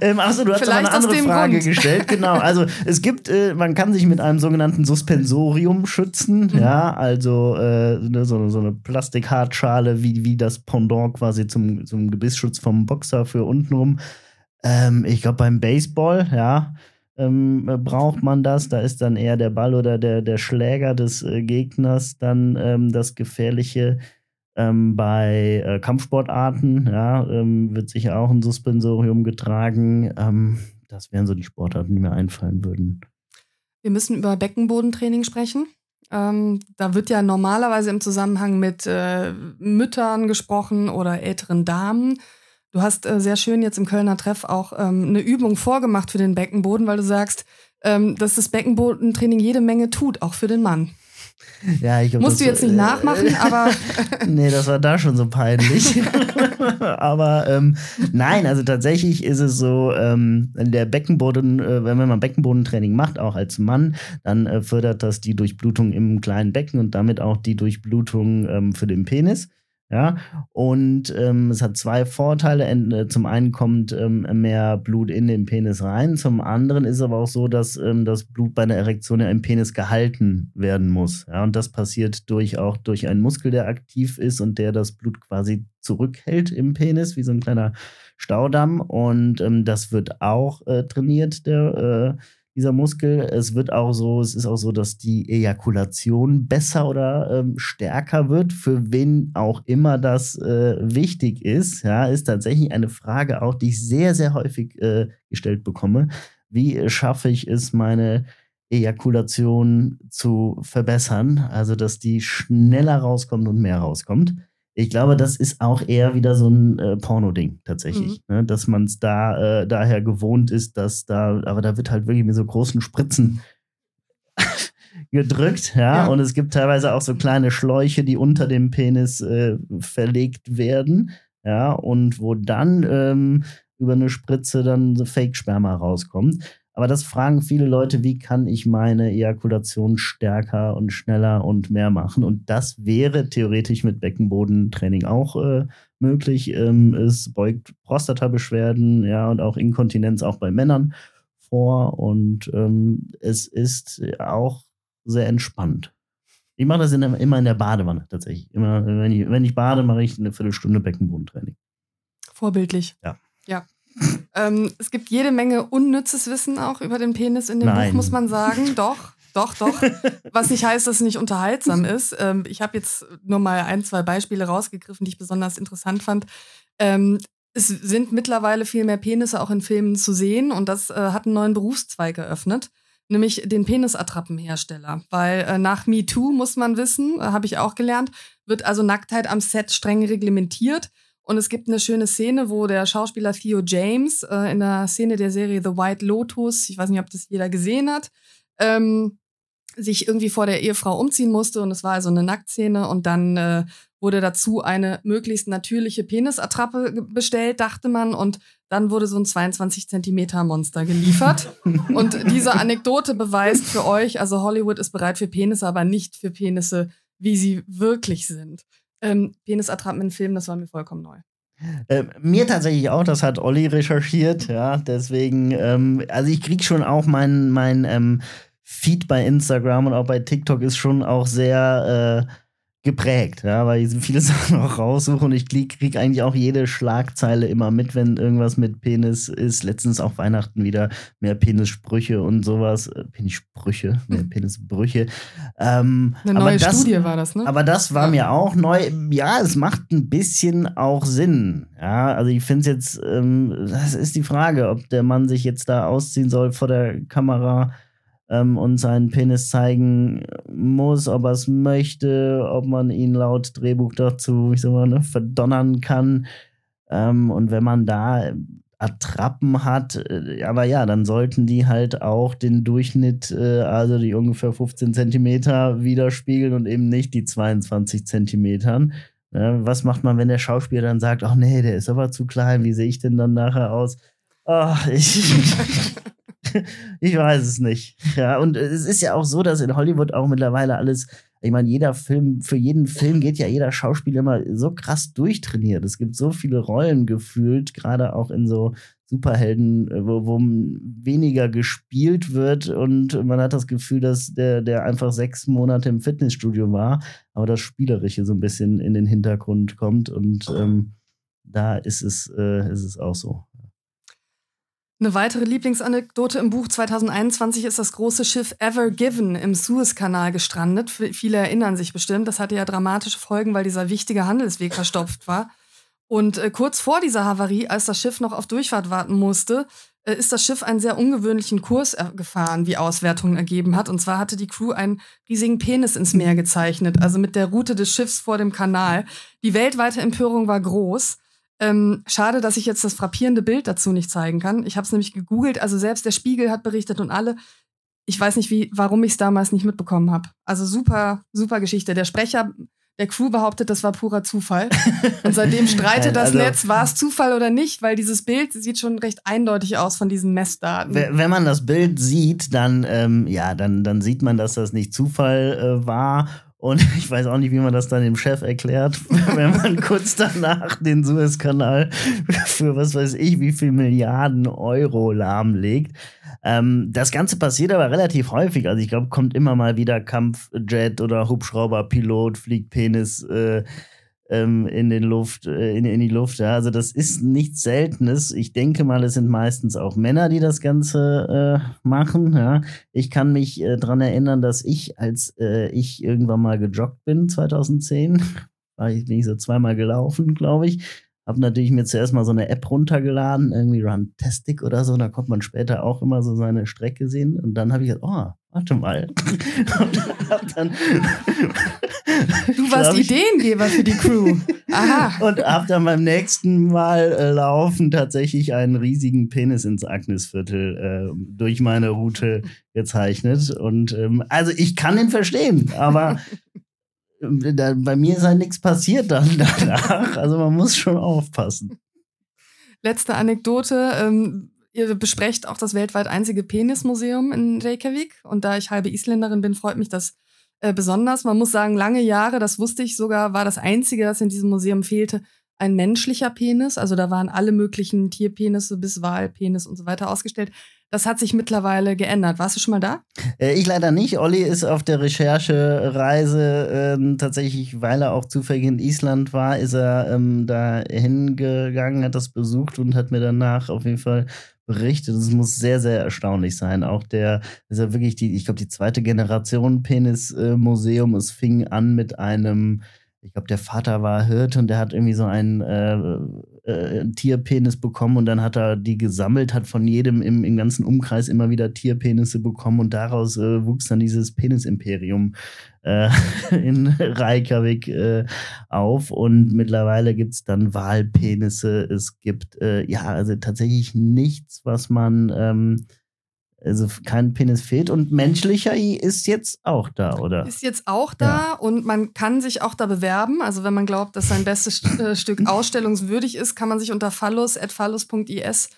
ähm, achso, du hast Vielleicht eine andere Frage Grund. gestellt. Genau. Also es gibt, äh, man kann sich mit einem sogenannten Suspensorium schützen. Mhm. Ja, also äh, ne, so, so eine Plastikhartschale wie, wie das Pendant quasi zum, zum Gebissschutz vom Boxer für untenrum. Ähm, ich glaube beim Baseball, ja. Ähm, äh, braucht man das? Da ist dann eher der Ball oder der, der Schläger des äh, Gegners dann ähm, das Gefährliche. Ähm, bei äh, Kampfsportarten ja, ähm, wird sicher auch ein Suspensorium getragen. Ähm, das wären so die Sportarten, die mir einfallen würden. Wir müssen über Beckenbodentraining sprechen. Ähm, da wird ja normalerweise im Zusammenhang mit äh, Müttern gesprochen oder älteren Damen. Du hast äh, sehr schön jetzt im Kölner Treff auch ähm, eine Übung vorgemacht für den Beckenboden, weil du sagst, ähm, dass das Beckenbodentraining jede Menge tut, auch für den Mann. Ja, ich glaub, Musst du jetzt nicht nachmachen, aber nee, das war da schon so peinlich. Aber ähm, nein, also tatsächlich ist es so, ähm, der Beckenboden, äh, wenn man Beckenbodentraining macht, auch als Mann, dann äh, fördert das die Durchblutung im kleinen Becken und damit auch die Durchblutung ähm, für den Penis. Ja, und ähm, es hat zwei Vorteile. Äh, Zum einen kommt ähm, mehr Blut in den Penis rein, zum anderen ist aber auch so, dass ähm, das Blut bei einer Erektion ja im Penis gehalten werden muss. Ja, und das passiert durch auch durch einen Muskel, der aktiv ist und der das Blut quasi zurückhält im Penis, wie so ein kleiner Staudamm. Und ähm, das wird auch äh, trainiert, der, äh, dieser Muskel. Es wird auch so, es ist auch so, dass die Ejakulation besser oder ähm, stärker wird. Für wen auch immer das äh, wichtig ist, ja, ist tatsächlich eine Frage auch, die ich sehr, sehr häufig äh, gestellt bekomme. Wie schaffe ich es, meine Ejakulation zu verbessern? Also, dass die schneller rauskommt und mehr rauskommt. Ich glaube, das ist auch eher wieder so ein äh, Porno-Ding tatsächlich, ne? dass man es da äh, daher gewohnt ist, dass da, aber da wird halt wirklich mit so großen Spritzen gedrückt, ja? Ja. und es gibt teilweise auch so kleine Schläuche, die unter dem Penis äh, verlegt werden, ja, und wo dann ähm, über eine Spritze dann so Fake-Sperma rauskommt. Aber das fragen viele Leute, wie kann ich meine Ejakulation stärker und schneller und mehr machen? Und das wäre theoretisch mit Beckenbodentraining auch äh, möglich. Ähm, es beugt Prostatabeschwerden, ja, und auch Inkontinenz auch bei Männern vor. Und ähm, es ist auch sehr entspannt. Ich mache das in der, immer in der Badewanne tatsächlich. Immer, wenn ich, wenn ich bade, mache ich eine Viertelstunde Beckenbodentraining. vorbildlich. Ja. Ja. Ähm, es gibt jede Menge unnützes Wissen auch über den Penis in dem Nein. Buch, muss man sagen. Doch, doch, doch. Was nicht heißt, dass es nicht unterhaltsam ist. Ähm, ich habe jetzt nur mal ein, zwei Beispiele rausgegriffen, die ich besonders interessant fand. Ähm, es sind mittlerweile viel mehr Penisse auch in Filmen zu sehen und das äh, hat einen neuen Berufszweig eröffnet, nämlich den Penisattrappenhersteller. Weil äh, nach MeToo muss man wissen, äh, habe ich auch gelernt, wird also Nacktheit am Set streng reglementiert. Und es gibt eine schöne Szene, wo der Schauspieler Theo James äh, in der Szene der Serie The White Lotus, ich weiß nicht, ob das jeder gesehen hat, ähm, sich irgendwie vor der Ehefrau umziehen musste und es war also eine Nacktszene und dann äh, wurde dazu eine möglichst natürliche Penisattrappe bestellt, dachte man und dann wurde so ein 22 Zentimeter Monster geliefert. und diese Anekdote beweist für euch, also Hollywood ist bereit für Penisse, aber nicht für Penisse, wie sie wirklich sind. Ähm, Penisattrappen in Filmen, das war mir vollkommen neu. Äh, mir tatsächlich auch, das hat Olli recherchiert, ja, deswegen, ähm, also ich krieg schon auch mein, mein ähm, Feed bei Instagram und auch bei TikTok ist schon auch sehr, äh, geprägt, ja, weil ich viele Sachen auch raussuche und ich krieg, krieg eigentlich auch jede Schlagzeile immer mit, wenn irgendwas mit Penis ist. Letztens auch Weihnachten wieder mehr Penissprüche und sowas. Äh, Penissprüche, mehr Penisbrüche. Ähm, Eine neue das, Studie war das, ne? Aber das war ja. mir auch neu. Ja, es macht ein bisschen auch Sinn. Ja, also ich finde es jetzt, ähm, das ist die Frage, ob der Mann sich jetzt da ausziehen soll vor der Kamera ähm, und seinen Penis zeigen muss, ob er es möchte, ob man ihn laut Drehbuch dazu, ich sag mal, ne, verdonnern kann. Ähm, und wenn man da Attrappen hat, äh, aber ja, dann sollten die halt auch den Durchschnitt, äh, also die ungefähr 15 Zentimeter widerspiegeln und eben nicht die 22 Zentimetern. Was macht man, wenn der Schauspieler dann sagt, ach nee, der ist aber zu klein, wie sehe ich denn dann nachher aus? Ach, ich, ich weiß es nicht. Ja, und es ist ja auch so, dass in Hollywood auch mittlerweile alles, ich meine, jeder Film, für jeden Film geht ja jeder Schauspieler immer so krass durchtrainiert. Es gibt so viele Rollen gefühlt, gerade auch in so Superhelden, wo, wo weniger gespielt wird und man hat das Gefühl, dass der, der einfach sechs Monate im Fitnessstudio war, aber das Spielerische so ein bisschen in den Hintergrund kommt und ähm, da ist es, äh, ist es auch so. Eine weitere Lieblingsanekdote im Buch 2021 ist das große Schiff Ever Given im Suezkanal gestrandet. Viele erinnern sich bestimmt. Das hatte ja dramatische Folgen, weil dieser wichtige Handelsweg verstopft war. Und äh, kurz vor dieser Havarie, als das Schiff noch auf Durchfahrt warten musste, äh, ist das Schiff einen sehr ungewöhnlichen Kurs gefahren, wie Auswertungen ergeben hat. Und zwar hatte die Crew einen riesigen Penis ins Meer gezeichnet, also mit der Route des Schiffs vor dem Kanal. Die weltweite Empörung war groß. Ähm, schade, dass ich jetzt das frappierende Bild dazu nicht zeigen kann. Ich habe es nämlich gegoogelt. Also selbst der Spiegel hat berichtet und alle. Ich weiß nicht, wie, warum ich es damals nicht mitbekommen habe. Also super, super Geschichte. Der Sprecher der Crew behauptet, das war purer Zufall. Und seitdem streitet das also, Netz, war es Zufall oder nicht, weil dieses Bild sieht schon recht eindeutig aus von diesen Messdaten. Wenn man das Bild sieht, dann, ähm, ja, dann, dann sieht man, dass das nicht Zufall äh, war. Und ich weiß auch nicht, wie man das dann dem Chef erklärt, wenn man kurz danach den Suezkanal für was weiß ich, wie viel Milliarden Euro lahmlegt. Ähm, das Ganze passiert aber relativ häufig. Also ich glaube, kommt immer mal wieder Kampfjet oder Hubschrauberpilot, fliegt Penis äh, ähm, in, den Luft, äh, in, in die Luft. Ja. Also das ist nichts Seltenes. Ich denke mal, es sind meistens auch Männer, die das Ganze äh, machen. Ja. Ich kann mich äh, daran erinnern, dass ich, als äh, ich irgendwann mal gejoggt bin, 2010, war ich, bin ich so zweimal gelaufen, glaube ich, hab natürlich mir zuerst mal so eine App runtergeladen, irgendwie Runtastic oder so. Da konnte man später auch immer so seine Strecke sehen. Und dann habe ich gesagt, oh, warte mal. und hab dann du warst ich, Ideengeber für die Crew. Aha. Und hab dann beim nächsten Mal äh, laufen tatsächlich einen riesigen Penis ins Agnesviertel äh, durch meine Route gezeichnet. Und ähm, also ich kann ihn verstehen, aber da, bei mir ist halt nichts passiert dann danach. Also man muss schon aufpassen. Letzte Anekdote. Ähm, ihr besprecht auch das weltweit einzige Penismuseum in Reykjavik. Und da ich halbe Isländerin bin, freut mich das äh, besonders. Man muss sagen, lange Jahre, das wusste ich sogar, war das Einzige, das in diesem Museum fehlte, ein menschlicher Penis. Also da waren alle möglichen Tierpenisse bis Walpenis und so weiter ausgestellt. Das hat sich mittlerweile geändert. Warst du schon mal da? Äh, ich leider nicht. Olli ist auf der Recherchereise äh, tatsächlich, weil er auch zufällig in Island war, ist er ähm, da hingegangen, hat das besucht und hat mir danach auf jeden Fall berichtet. Es muss sehr, sehr erstaunlich sein. Auch der, ist ja wirklich die, ich glaube, die zweite Generation Penis-Museum. Es fing an mit einem ich glaube, der Vater war Hirte und der hat irgendwie so einen äh, äh, Tierpenis bekommen und dann hat er die gesammelt, hat von jedem im, im ganzen Umkreis immer wieder Tierpenisse bekommen und daraus äh, wuchs dann dieses Penisimperium äh, in Reykjavik äh, auf und mittlerweile gibt es dann Wahlpenisse. Es gibt äh, ja also tatsächlich nichts, was man ähm, also kein Penis fehlt und menschlicher ist jetzt auch da, oder? Ist jetzt auch da ja. und man kann sich auch da bewerben. Also wenn man glaubt, dass sein bestes äh, Stück ausstellungswürdig ist, kann man sich unter phallus.phallus.is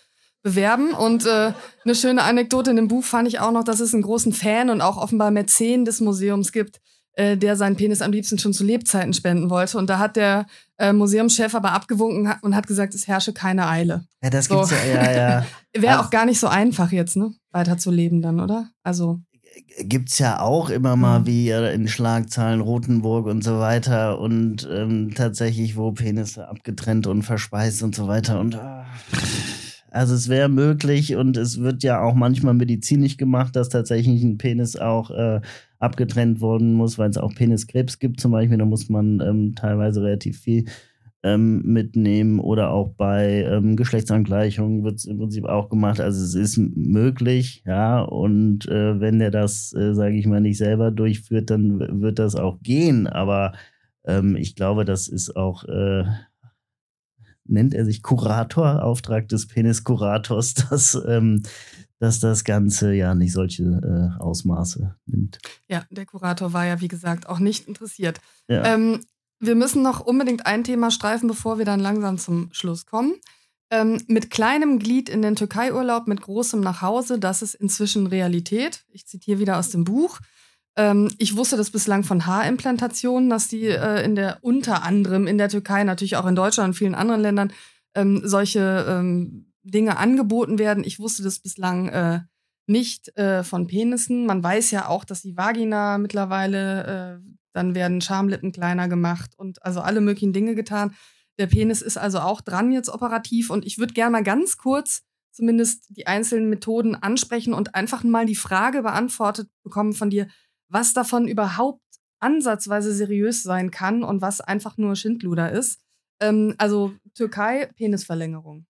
bewerben. Und äh, eine schöne Anekdote in dem Buch fand ich auch noch, dass es einen großen Fan und auch offenbar Mäzen des Museums gibt, äh, der seinen Penis am liebsten schon zu Lebzeiten spenden wollte. Und da hat der äh, Museumschef aber abgewunken und hat gesagt, es herrsche keine Eile. Ja, das so. gibt's ja, ja, ja. Wäre also, auch gar nicht so einfach jetzt, ne? Weiter zu leben dann, oder? Also. gibt es ja auch immer mal mhm. wie in Schlagzeilen Rotenburg und so weiter und ähm, tatsächlich, wo Penisse abgetrennt und verspeist und so weiter und äh, also es wäre möglich und es wird ja auch manchmal medizinisch gemacht, dass tatsächlich ein Penis auch äh, abgetrennt worden muss, weil es auch Peniskrebs gibt zum Beispiel. Da muss man ähm, teilweise relativ viel ähm, mitnehmen oder auch bei ähm, Geschlechtsangleichungen wird es im Prinzip auch gemacht. Also es ist möglich, ja. Und äh, wenn der das, äh, sage ich mal, nicht selber durchführt, dann wird das auch gehen. Aber ähm, ich glaube, das ist auch äh, nennt er sich Kurator, Auftrag des Peniskurators, dass, ähm, dass das Ganze ja nicht solche äh, Ausmaße nimmt. Ja, der Kurator war ja, wie gesagt, auch nicht interessiert. Ja. Ähm, wir müssen noch unbedingt ein Thema streifen, bevor wir dann langsam zum Schluss kommen. Ähm, mit kleinem Glied in den Türkei-Urlaub, mit großem nach Hause, das ist inzwischen Realität. Ich zitiere wieder aus dem Buch. Ähm, ich wusste das bislang von Haarimplantationen, dass die äh, in der unter anderem in der Türkei, natürlich auch in Deutschland und vielen anderen Ländern ähm, solche ähm, Dinge angeboten werden. Ich wusste das bislang äh, nicht äh, von Penissen. Man weiß ja auch, dass die Vagina mittlerweile äh, dann werden Schamlippen kleiner gemacht und also alle möglichen Dinge getan. Der Penis ist also auch dran jetzt operativ und ich würde gerne mal ganz kurz zumindest die einzelnen Methoden ansprechen und einfach mal die Frage beantwortet bekommen von dir, was davon überhaupt ansatzweise seriös sein kann und was einfach nur Schindluder ist. Ähm, also Türkei, Penisverlängerung.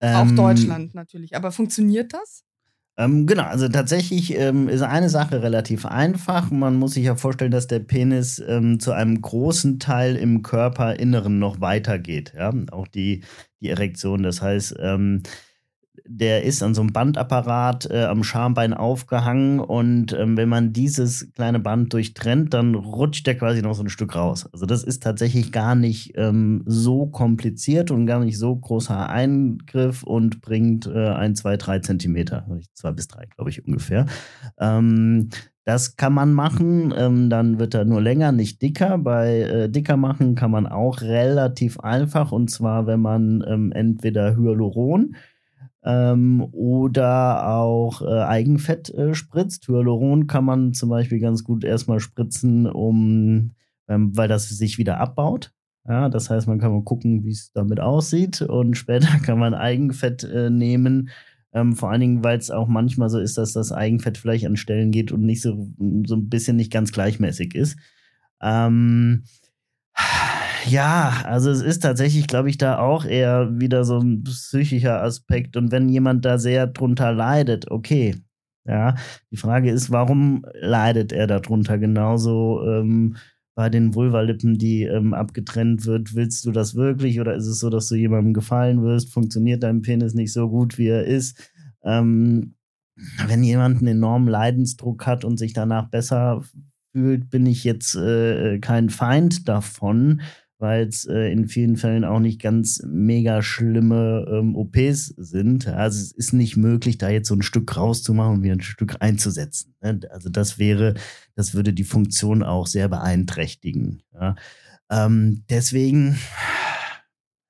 Ähm, auch Deutschland natürlich. Aber funktioniert das? Ähm, genau, also tatsächlich ähm, ist eine Sache relativ einfach. Man muss sich ja vorstellen, dass der Penis ähm, zu einem großen Teil im Körperinneren noch weitergeht. Ja? Auch die, die Erektion. Das heißt, ähm, der ist an so einem Bandapparat äh, am Schambein aufgehangen und ähm, wenn man dieses kleine Band durchtrennt, dann rutscht der quasi noch so ein Stück raus. Also das ist tatsächlich gar nicht ähm, so kompliziert und gar nicht so großer Eingriff und bringt äh, ein, zwei, drei Zentimeter, zwei bis drei, glaube ich ungefähr. Ähm, das kann man machen, ähm, dann wird er nur länger, nicht dicker. Bei äh, dicker machen kann man auch relativ einfach und zwar, wenn man ähm, entweder Hyaluron ähm, oder auch äh, Eigenfett äh, spritzt. Hyaluron kann man zum Beispiel ganz gut erstmal spritzen, um, ähm, weil das sich wieder abbaut. Ja, das heißt, man kann mal gucken, wie es damit aussieht und später kann man Eigenfett äh, nehmen. Ähm, vor allen Dingen, weil es auch manchmal so ist, dass das Eigenfett vielleicht an Stellen geht und nicht so, so ein bisschen nicht ganz gleichmäßig ist. Ähm, ja, also es ist tatsächlich, glaube ich, da auch eher wieder so ein psychischer Aspekt. Und wenn jemand da sehr drunter leidet, okay. Ja, die Frage ist, warum leidet er darunter? Genauso ähm, bei den Vulvalippen, die ähm, abgetrennt wird. Willst du das wirklich oder ist es so, dass du jemandem gefallen wirst? Funktioniert dein Penis nicht so gut, wie er ist? Ähm, wenn jemand einen enormen Leidensdruck hat und sich danach besser fühlt, bin ich jetzt äh, kein Feind davon weil es äh, in vielen Fällen auch nicht ganz mega schlimme ähm, OPs sind. Also es ist nicht möglich, da jetzt so ein Stück rauszumachen und wieder ein Stück einzusetzen. Ne? Also das wäre, das würde die Funktion auch sehr beeinträchtigen. Ja? Ähm, deswegen,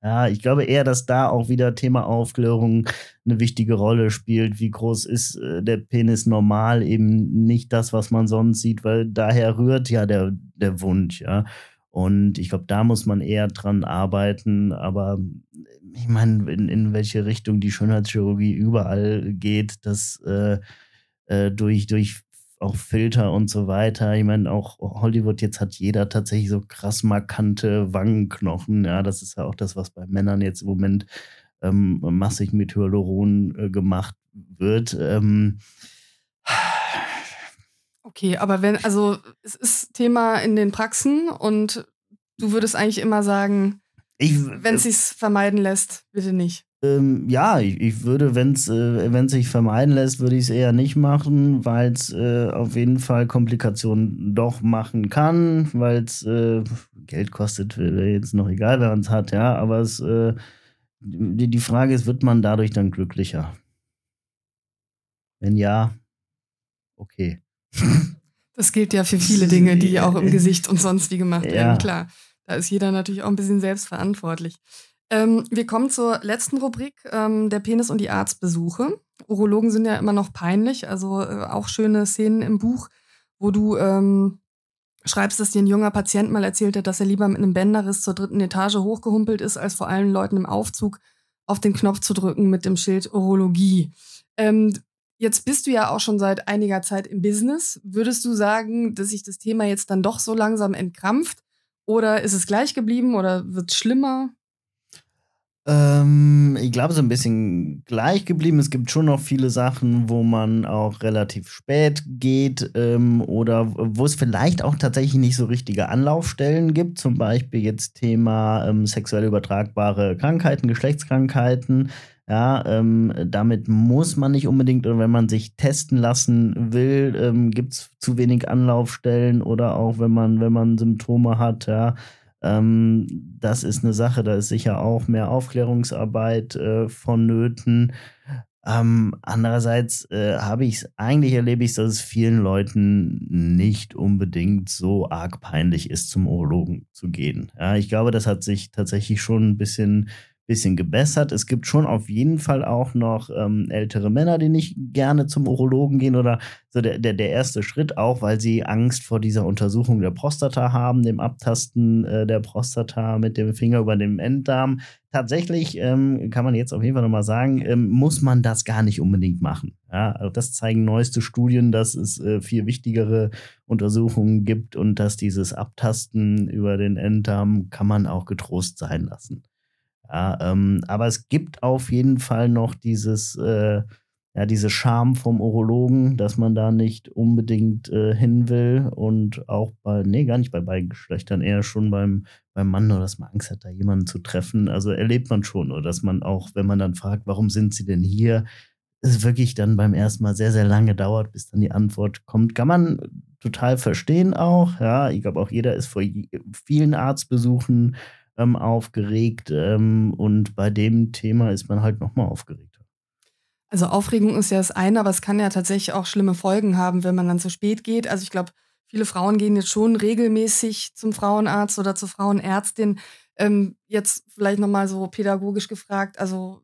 ja, ich glaube eher, dass da auch wieder Thema Aufklärung eine wichtige Rolle spielt. Wie groß ist äh, der Penis normal? Eben nicht das, was man sonst sieht, weil daher rührt ja der, der Wunsch, ja. Und ich glaube, da muss man eher dran arbeiten. Aber ich meine, in, in welche Richtung die Schönheitschirurgie überall geht, das äh, äh, durch, durch auch Filter und so weiter. Ich meine, auch Hollywood, jetzt hat jeder tatsächlich so krass markante Wangenknochen. Ja, das ist ja auch das, was bei Männern jetzt im Moment ähm, massig mit Hyaluron äh, gemacht wird. Ähm, Okay, aber wenn, also es ist Thema in den Praxen und du würdest eigentlich immer sagen, wenn es sich vermeiden lässt, bitte nicht. Ähm, ja, ich, ich würde, wenn es äh, sich vermeiden lässt, würde ich es eher nicht machen, weil es äh, auf jeden Fall Komplikationen doch machen kann, weil es äh, Geld kostet, jetzt noch egal, wer es hat, ja, aber es, äh, die, die Frage ist, wird man dadurch dann glücklicher? Wenn ja, okay. Das gilt ja für viele Dinge, die auch im Gesicht und sonst wie gemacht werden, ja. klar. Da ist jeder natürlich auch ein bisschen selbstverantwortlich. Ähm, wir kommen zur letzten Rubrik, ähm, der Penis und die Arztbesuche. Urologen sind ja immer noch peinlich, also äh, auch schöne Szenen im Buch, wo du ähm, schreibst, dass dir ein junger Patient mal erzählt hat, dass er lieber mit einem Bänderriss zur dritten Etage hochgehumpelt ist, als vor allen Leuten im Aufzug auf den Knopf zu drücken mit dem Schild Urologie. Ähm, jetzt bist du ja auch schon seit einiger Zeit im Business. Würdest du sagen, dass sich das Thema jetzt dann doch so langsam entkrampft? Oder ist es gleich geblieben oder wird es schlimmer? Ähm, ich glaube, so ein bisschen gleich geblieben. Es gibt schon noch viele Sachen, wo man auch relativ spät geht ähm, oder wo es vielleicht auch tatsächlich nicht so richtige Anlaufstellen gibt. Zum Beispiel jetzt Thema ähm, sexuell übertragbare Krankheiten, Geschlechtskrankheiten. Ja, ähm, damit muss man nicht unbedingt, oder wenn man sich testen lassen will, ähm, gibt es zu wenig Anlaufstellen oder auch wenn man, wenn man Symptome hat, ja, ähm, das ist eine Sache, da ist sicher auch mehr Aufklärungsarbeit äh, vonnöten. Ähm, andererseits äh, habe ich es, eigentlich erlebe ich dass es vielen Leuten nicht unbedingt so arg peinlich ist, zum Urologen zu gehen. Ja, ich glaube, das hat sich tatsächlich schon ein bisschen bisschen gebessert. Es gibt schon auf jeden Fall auch noch ähm, ältere Männer, die nicht gerne zum Urologen gehen oder so der, der, der erste Schritt auch, weil sie Angst vor dieser Untersuchung der Prostata haben, dem Abtasten äh, der Prostata mit dem Finger über dem Enddarm. Tatsächlich ähm, kann man jetzt auf jeden Fall nochmal sagen, ähm, muss man das gar nicht unbedingt machen. Ja, also das zeigen neueste Studien, dass es äh, viel wichtigere Untersuchungen gibt und dass dieses Abtasten über den Enddarm kann man auch getrost sein lassen. Ja, ähm, aber es gibt auf jeden Fall noch dieses, äh, ja, diese Scham vom Urologen, dass man da nicht unbedingt äh, hin will und auch bei, nee, gar nicht bei beiden Geschlechtern, eher schon beim, beim Mann oder dass man Angst hat, da jemanden zu treffen. Also erlebt man schon, oder dass man auch, wenn man dann fragt, warum sind sie denn hier, es wirklich dann beim ersten Mal sehr, sehr lange dauert, bis dann die Antwort kommt. Kann man total verstehen auch, ja. Ich glaube auch jeder ist vor vielen Arztbesuchen ähm, aufgeregt ähm, und bei dem Thema ist man halt nochmal aufgeregt. Also Aufregung ist ja das eine, aber es kann ja tatsächlich auch schlimme Folgen haben, wenn man dann zu spät geht. Also ich glaube, viele Frauen gehen jetzt schon regelmäßig zum Frauenarzt oder zur Frauenärztin. Ähm, jetzt vielleicht nochmal so pädagogisch gefragt, also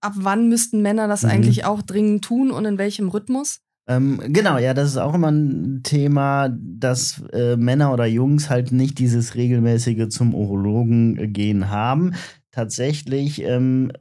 ab wann müssten Männer das mhm. eigentlich auch dringend tun und in welchem Rhythmus? Ähm, genau, ja, das ist auch immer ein Thema, dass äh, Männer oder Jungs halt nicht dieses regelmäßige zum Urologen gehen haben. Tatsächlich ähm,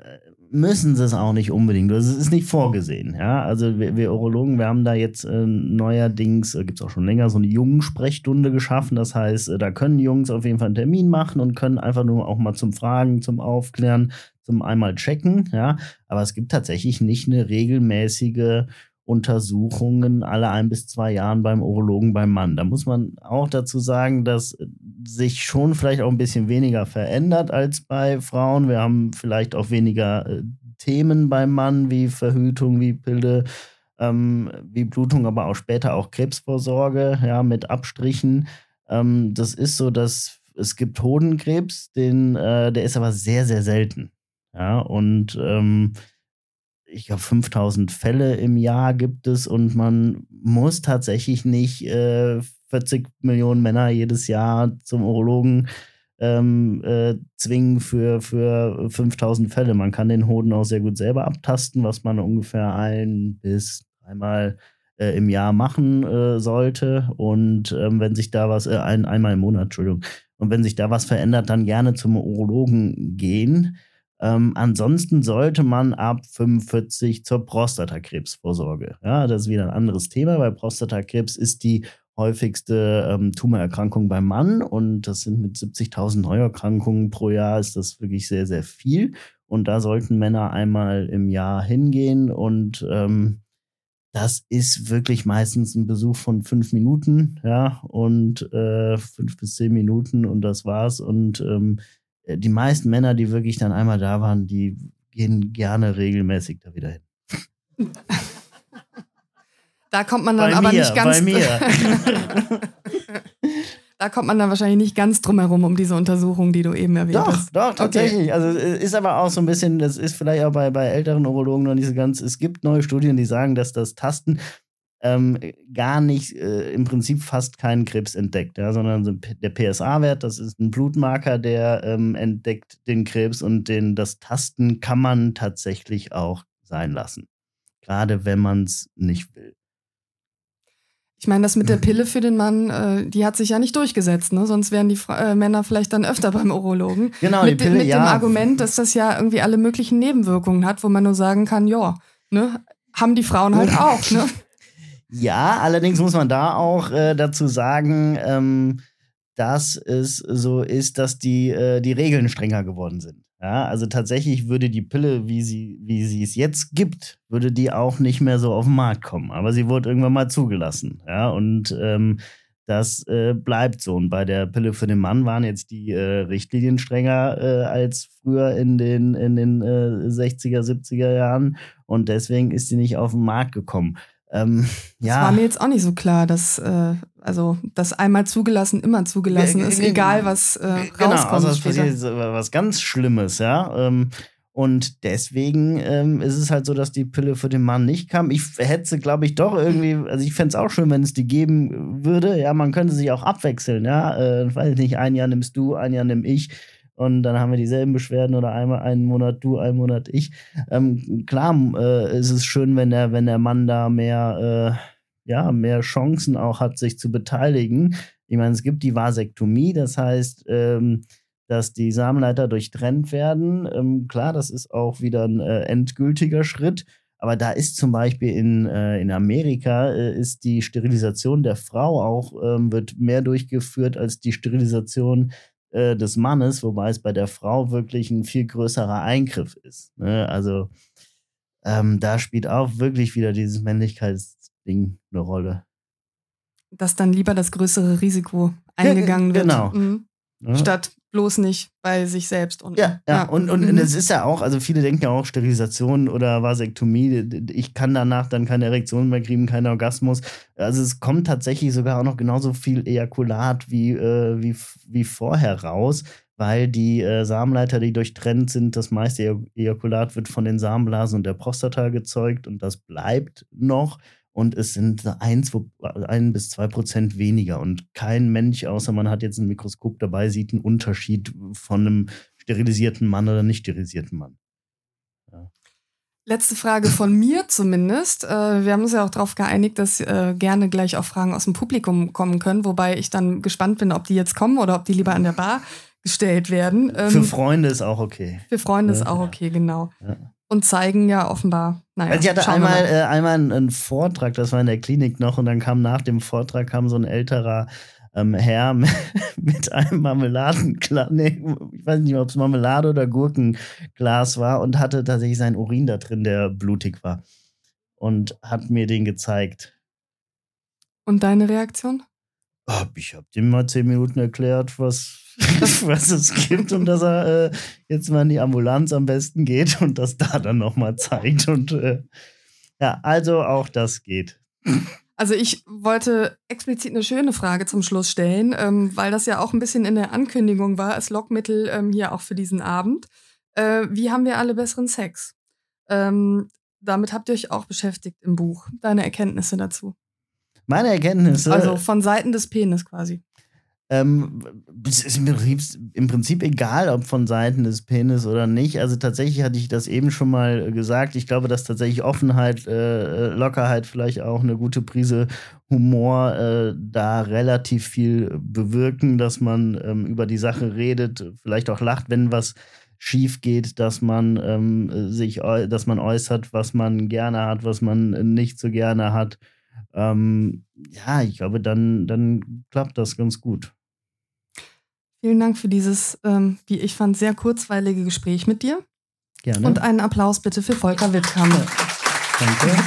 müssen sie es auch nicht unbedingt. Das ist nicht vorgesehen. Ja, also wir, wir Urologen, wir haben da jetzt äh, neuerdings, äh, gibt es auch schon länger, so eine Jungensprechstunde geschaffen. Das heißt, äh, da können Jungs auf jeden Fall einen Termin machen und können einfach nur auch mal zum Fragen, zum Aufklären, zum einmal checken. Ja, aber es gibt tatsächlich nicht eine regelmäßige Untersuchungen alle ein bis zwei Jahren beim Urologen beim Mann. Da muss man auch dazu sagen, dass sich schon vielleicht auch ein bisschen weniger verändert als bei Frauen. Wir haben vielleicht auch weniger äh, Themen beim Mann wie Verhütung, wie Pilde, ähm, wie Blutung, aber auch später auch Krebsvorsorge, ja, mit Abstrichen. Ähm, das ist so, dass es gibt Hodenkrebs, den, äh, der ist aber sehr, sehr selten. Ja, und ähm, ich glaube, 5000 Fälle im Jahr gibt es und man muss tatsächlich nicht äh, 40 Millionen Männer jedes Jahr zum Urologen ähm, äh, zwingen für, für 5000 Fälle. Man kann den Hoden auch sehr gut selber abtasten, was man ungefähr ein bis dreimal äh, im Jahr machen äh, sollte. Und ähm, wenn sich da was, äh, ein, einmal im Monat, Entschuldigung, und wenn sich da was verändert, dann gerne zum Urologen gehen. Ähm, ansonsten sollte man ab 45 zur Prostatakrebsvorsorge. Ja, das ist wieder ein anderes Thema, weil Prostatakrebs ist die häufigste ähm, Tumorerkrankung beim Mann und das sind mit 70.000 Neuerkrankungen pro Jahr ist das wirklich sehr, sehr viel. Und da sollten Männer einmal im Jahr hingehen und ähm, das ist wirklich meistens ein Besuch von fünf Minuten, ja, und äh, fünf bis zehn Minuten und das war's. Und ähm, äh, die meisten Männer, die wirklich dann einmal da waren, die gehen gerne regelmäßig da wieder hin. Da kommt man dann bei aber mir, nicht ganz. Bei mir. da kommt man dann wahrscheinlich nicht ganz drum herum um diese Untersuchung, die du eben erwähnt doch, hast. Doch, tatsächlich. Okay. Also ist aber auch so ein bisschen, das ist vielleicht auch bei, bei älteren Urologen noch nicht so ganz. Es gibt neue Studien, die sagen, dass das Tasten ähm, gar nicht, äh, im Prinzip fast keinen Krebs entdeckt, ja, sondern so der PSA-Wert, das ist ein Blutmarker, der ähm, entdeckt den Krebs und den, das Tasten kann man tatsächlich auch sein lassen. Gerade wenn man es nicht will. Ich meine, das mit der Pille für den Mann, äh, die hat sich ja nicht durchgesetzt, ne? Sonst wären die Fra äh, Männer vielleicht dann öfter beim Urologen. Genau, mit, die Pille, mit ja. dem Argument, dass das ja irgendwie alle möglichen Nebenwirkungen hat, wo man nur sagen kann, ja, ne? Haben die Frauen halt auch, ne? Ja, allerdings muss man da auch äh, dazu sagen, ähm, dass es so ist, dass die, äh, die Regeln strenger geworden sind. Ja, also tatsächlich würde die Pille, wie sie, wie sie es jetzt gibt, würde die auch nicht mehr so auf den Markt kommen. Aber sie wurde irgendwann mal zugelassen. Ja, und ähm, das äh, bleibt so. Und bei der Pille für den Mann waren jetzt die äh, Richtlinien strenger äh, als früher in den, in den 60er, 70er Jahren. Und deswegen ist sie nicht auf den Markt gekommen. Ähm, ja. Das war mir jetzt auch nicht so klar, dass äh, also das einmal zugelassen, immer zugelassen ist, egal was äh, genau, rauskommt. Also es passiert was ganz Schlimmes, ja. Ähm, und deswegen ähm, ist es halt so, dass die Pille für den Mann nicht kam. Ich hätte sie, glaube ich, doch irgendwie, also ich fände es auch schön, wenn es die geben würde. Ja, man könnte sich auch abwechseln, ja. Äh, weiß ich nicht, ein Jahr nimmst du, ein Jahr nimm ich und dann haben wir dieselben Beschwerden oder einmal einen Monat du, einen Monat ich. Ähm, klar äh, ist es schön, wenn der, wenn der Mann da mehr, äh, ja, mehr Chancen auch hat, sich zu beteiligen. Ich meine, es gibt die Vasektomie, das heißt, ähm, dass die Samenleiter durchtrennt werden. Ähm, klar, das ist auch wieder ein äh, endgültiger Schritt. Aber da ist zum Beispiel in, äh, in Amerika äh, ist die Sterilisation der Frau auch, ähm, wird mehr durchgeführt als die Sterilisation äh, des Mannes, wobei es bei der Frau wirklich ein viel größerer Eingriff ist. Ne? Also ähm, da spielt auch wirklich wieder dieses Männlichkeitsding eine Rolle. Dass dann lieber das größere Risiko eingegangen wird. Genau. Mhm. Ja. Statt bloß nicht bei sich selbst. Und, ja, ja, ja. Und, und, mhm. es ist ja auch, also viele denken ja auch Sterilisation oder Vasektomie, ich kann danach dann keine Erektion mehr kriegen, keinen Orgasmus. Also es kommt tatsächlich sogar auch noch genauso viel Ejakulat wie, äh, wie, wie vorher raus, weil die äh, Samenleiter, die durchtrennt sind, das meiste Ejakulat wird von den Samenblasen und der Prostata gezeugt und das bleibt noch und es sind ein, zwei, ein bis zwei Prozent weniger. Und kein Mensch, außer man hat jetzt ein Mikroskop dabei, sieht einen Unterschied von einem sterilisierten Mann oder nicht sterilisierten Mann. Ja. Letzte Frage von mir zumindest. Äh, wir haben uns ja auch darauf geeinigt, dass äh, gerne gleich auch Fragen aus dem Publikum kommen können, wobei ich dann gespannt bin, ob die jetzt kommen oder ob die lieber an der Bar gestellt werden. Für ähm, Freunde ist auch okay. Für Freunde ja, ist auch okay, genau. Ja und zeigen ja offenbar. Naja, also ich hatte einmal, äh, einmal einen, Vortrag, das war in der Klinik noch, und dann kam nach dem Vortrag kam so ein älterer ähm, Herr mit einem Marmeladenglas, nee, ich weiß nicht, ob es Marmelade oder Gurkenglas war und hatte tatsächlich seinen Urin da drin, der blutig war. Und hat mir den gezeigt. Und deine Reaktion? Ich habe dem mal zehn Minuten erklärt, was, was es gibt und dass er äh, jetzt mal in die Ambulanz am besten geht und das da dann nochmal zeigt. Und äh, ja, also auch das geht. Also ich wollte explizit eine schöne Frage zum Schluss stellen, ähm, weil das ja auch ein bisschen in der Ankündigung war, als Lockmittel ähm, hier auch für diesen Abend. Äh, wie haben wir alle besseren Sex? Ähm, damit habt ihr euch auch beschäftigt im Buch. Deine Erkenntnisse dazu. Meine Erkenntnisse. Also von Seiten des Penis quasi. Ähm, es ist im Prinzip, im Prinzip, egal, ob von Seiten des Penis oder nicht. Also tatsächlich hatte ich das eben schon mal gesagt. Ich glaube, dass tatsächlich Offenheit, äh, Lockerheit, vielleicht auch eine gute Prise Humor äh, da relativ viel bewirken, dass man ähm, über die Sache redet, vielleicht auch lacht, wenn was schief geht, dass man ähm, sich, dass man äußert, was man gerne hat, was man nicht so gerne hat. Ähm, ja, ich glaube, dann, dann klappt das ganz gut. Vielen Dank für dieses, ähm, wie ich fand, sehr kurzweilige Gespräch mit dir. Gerne. Und einen Applaus bitte für Volker Wittkammer. Danke.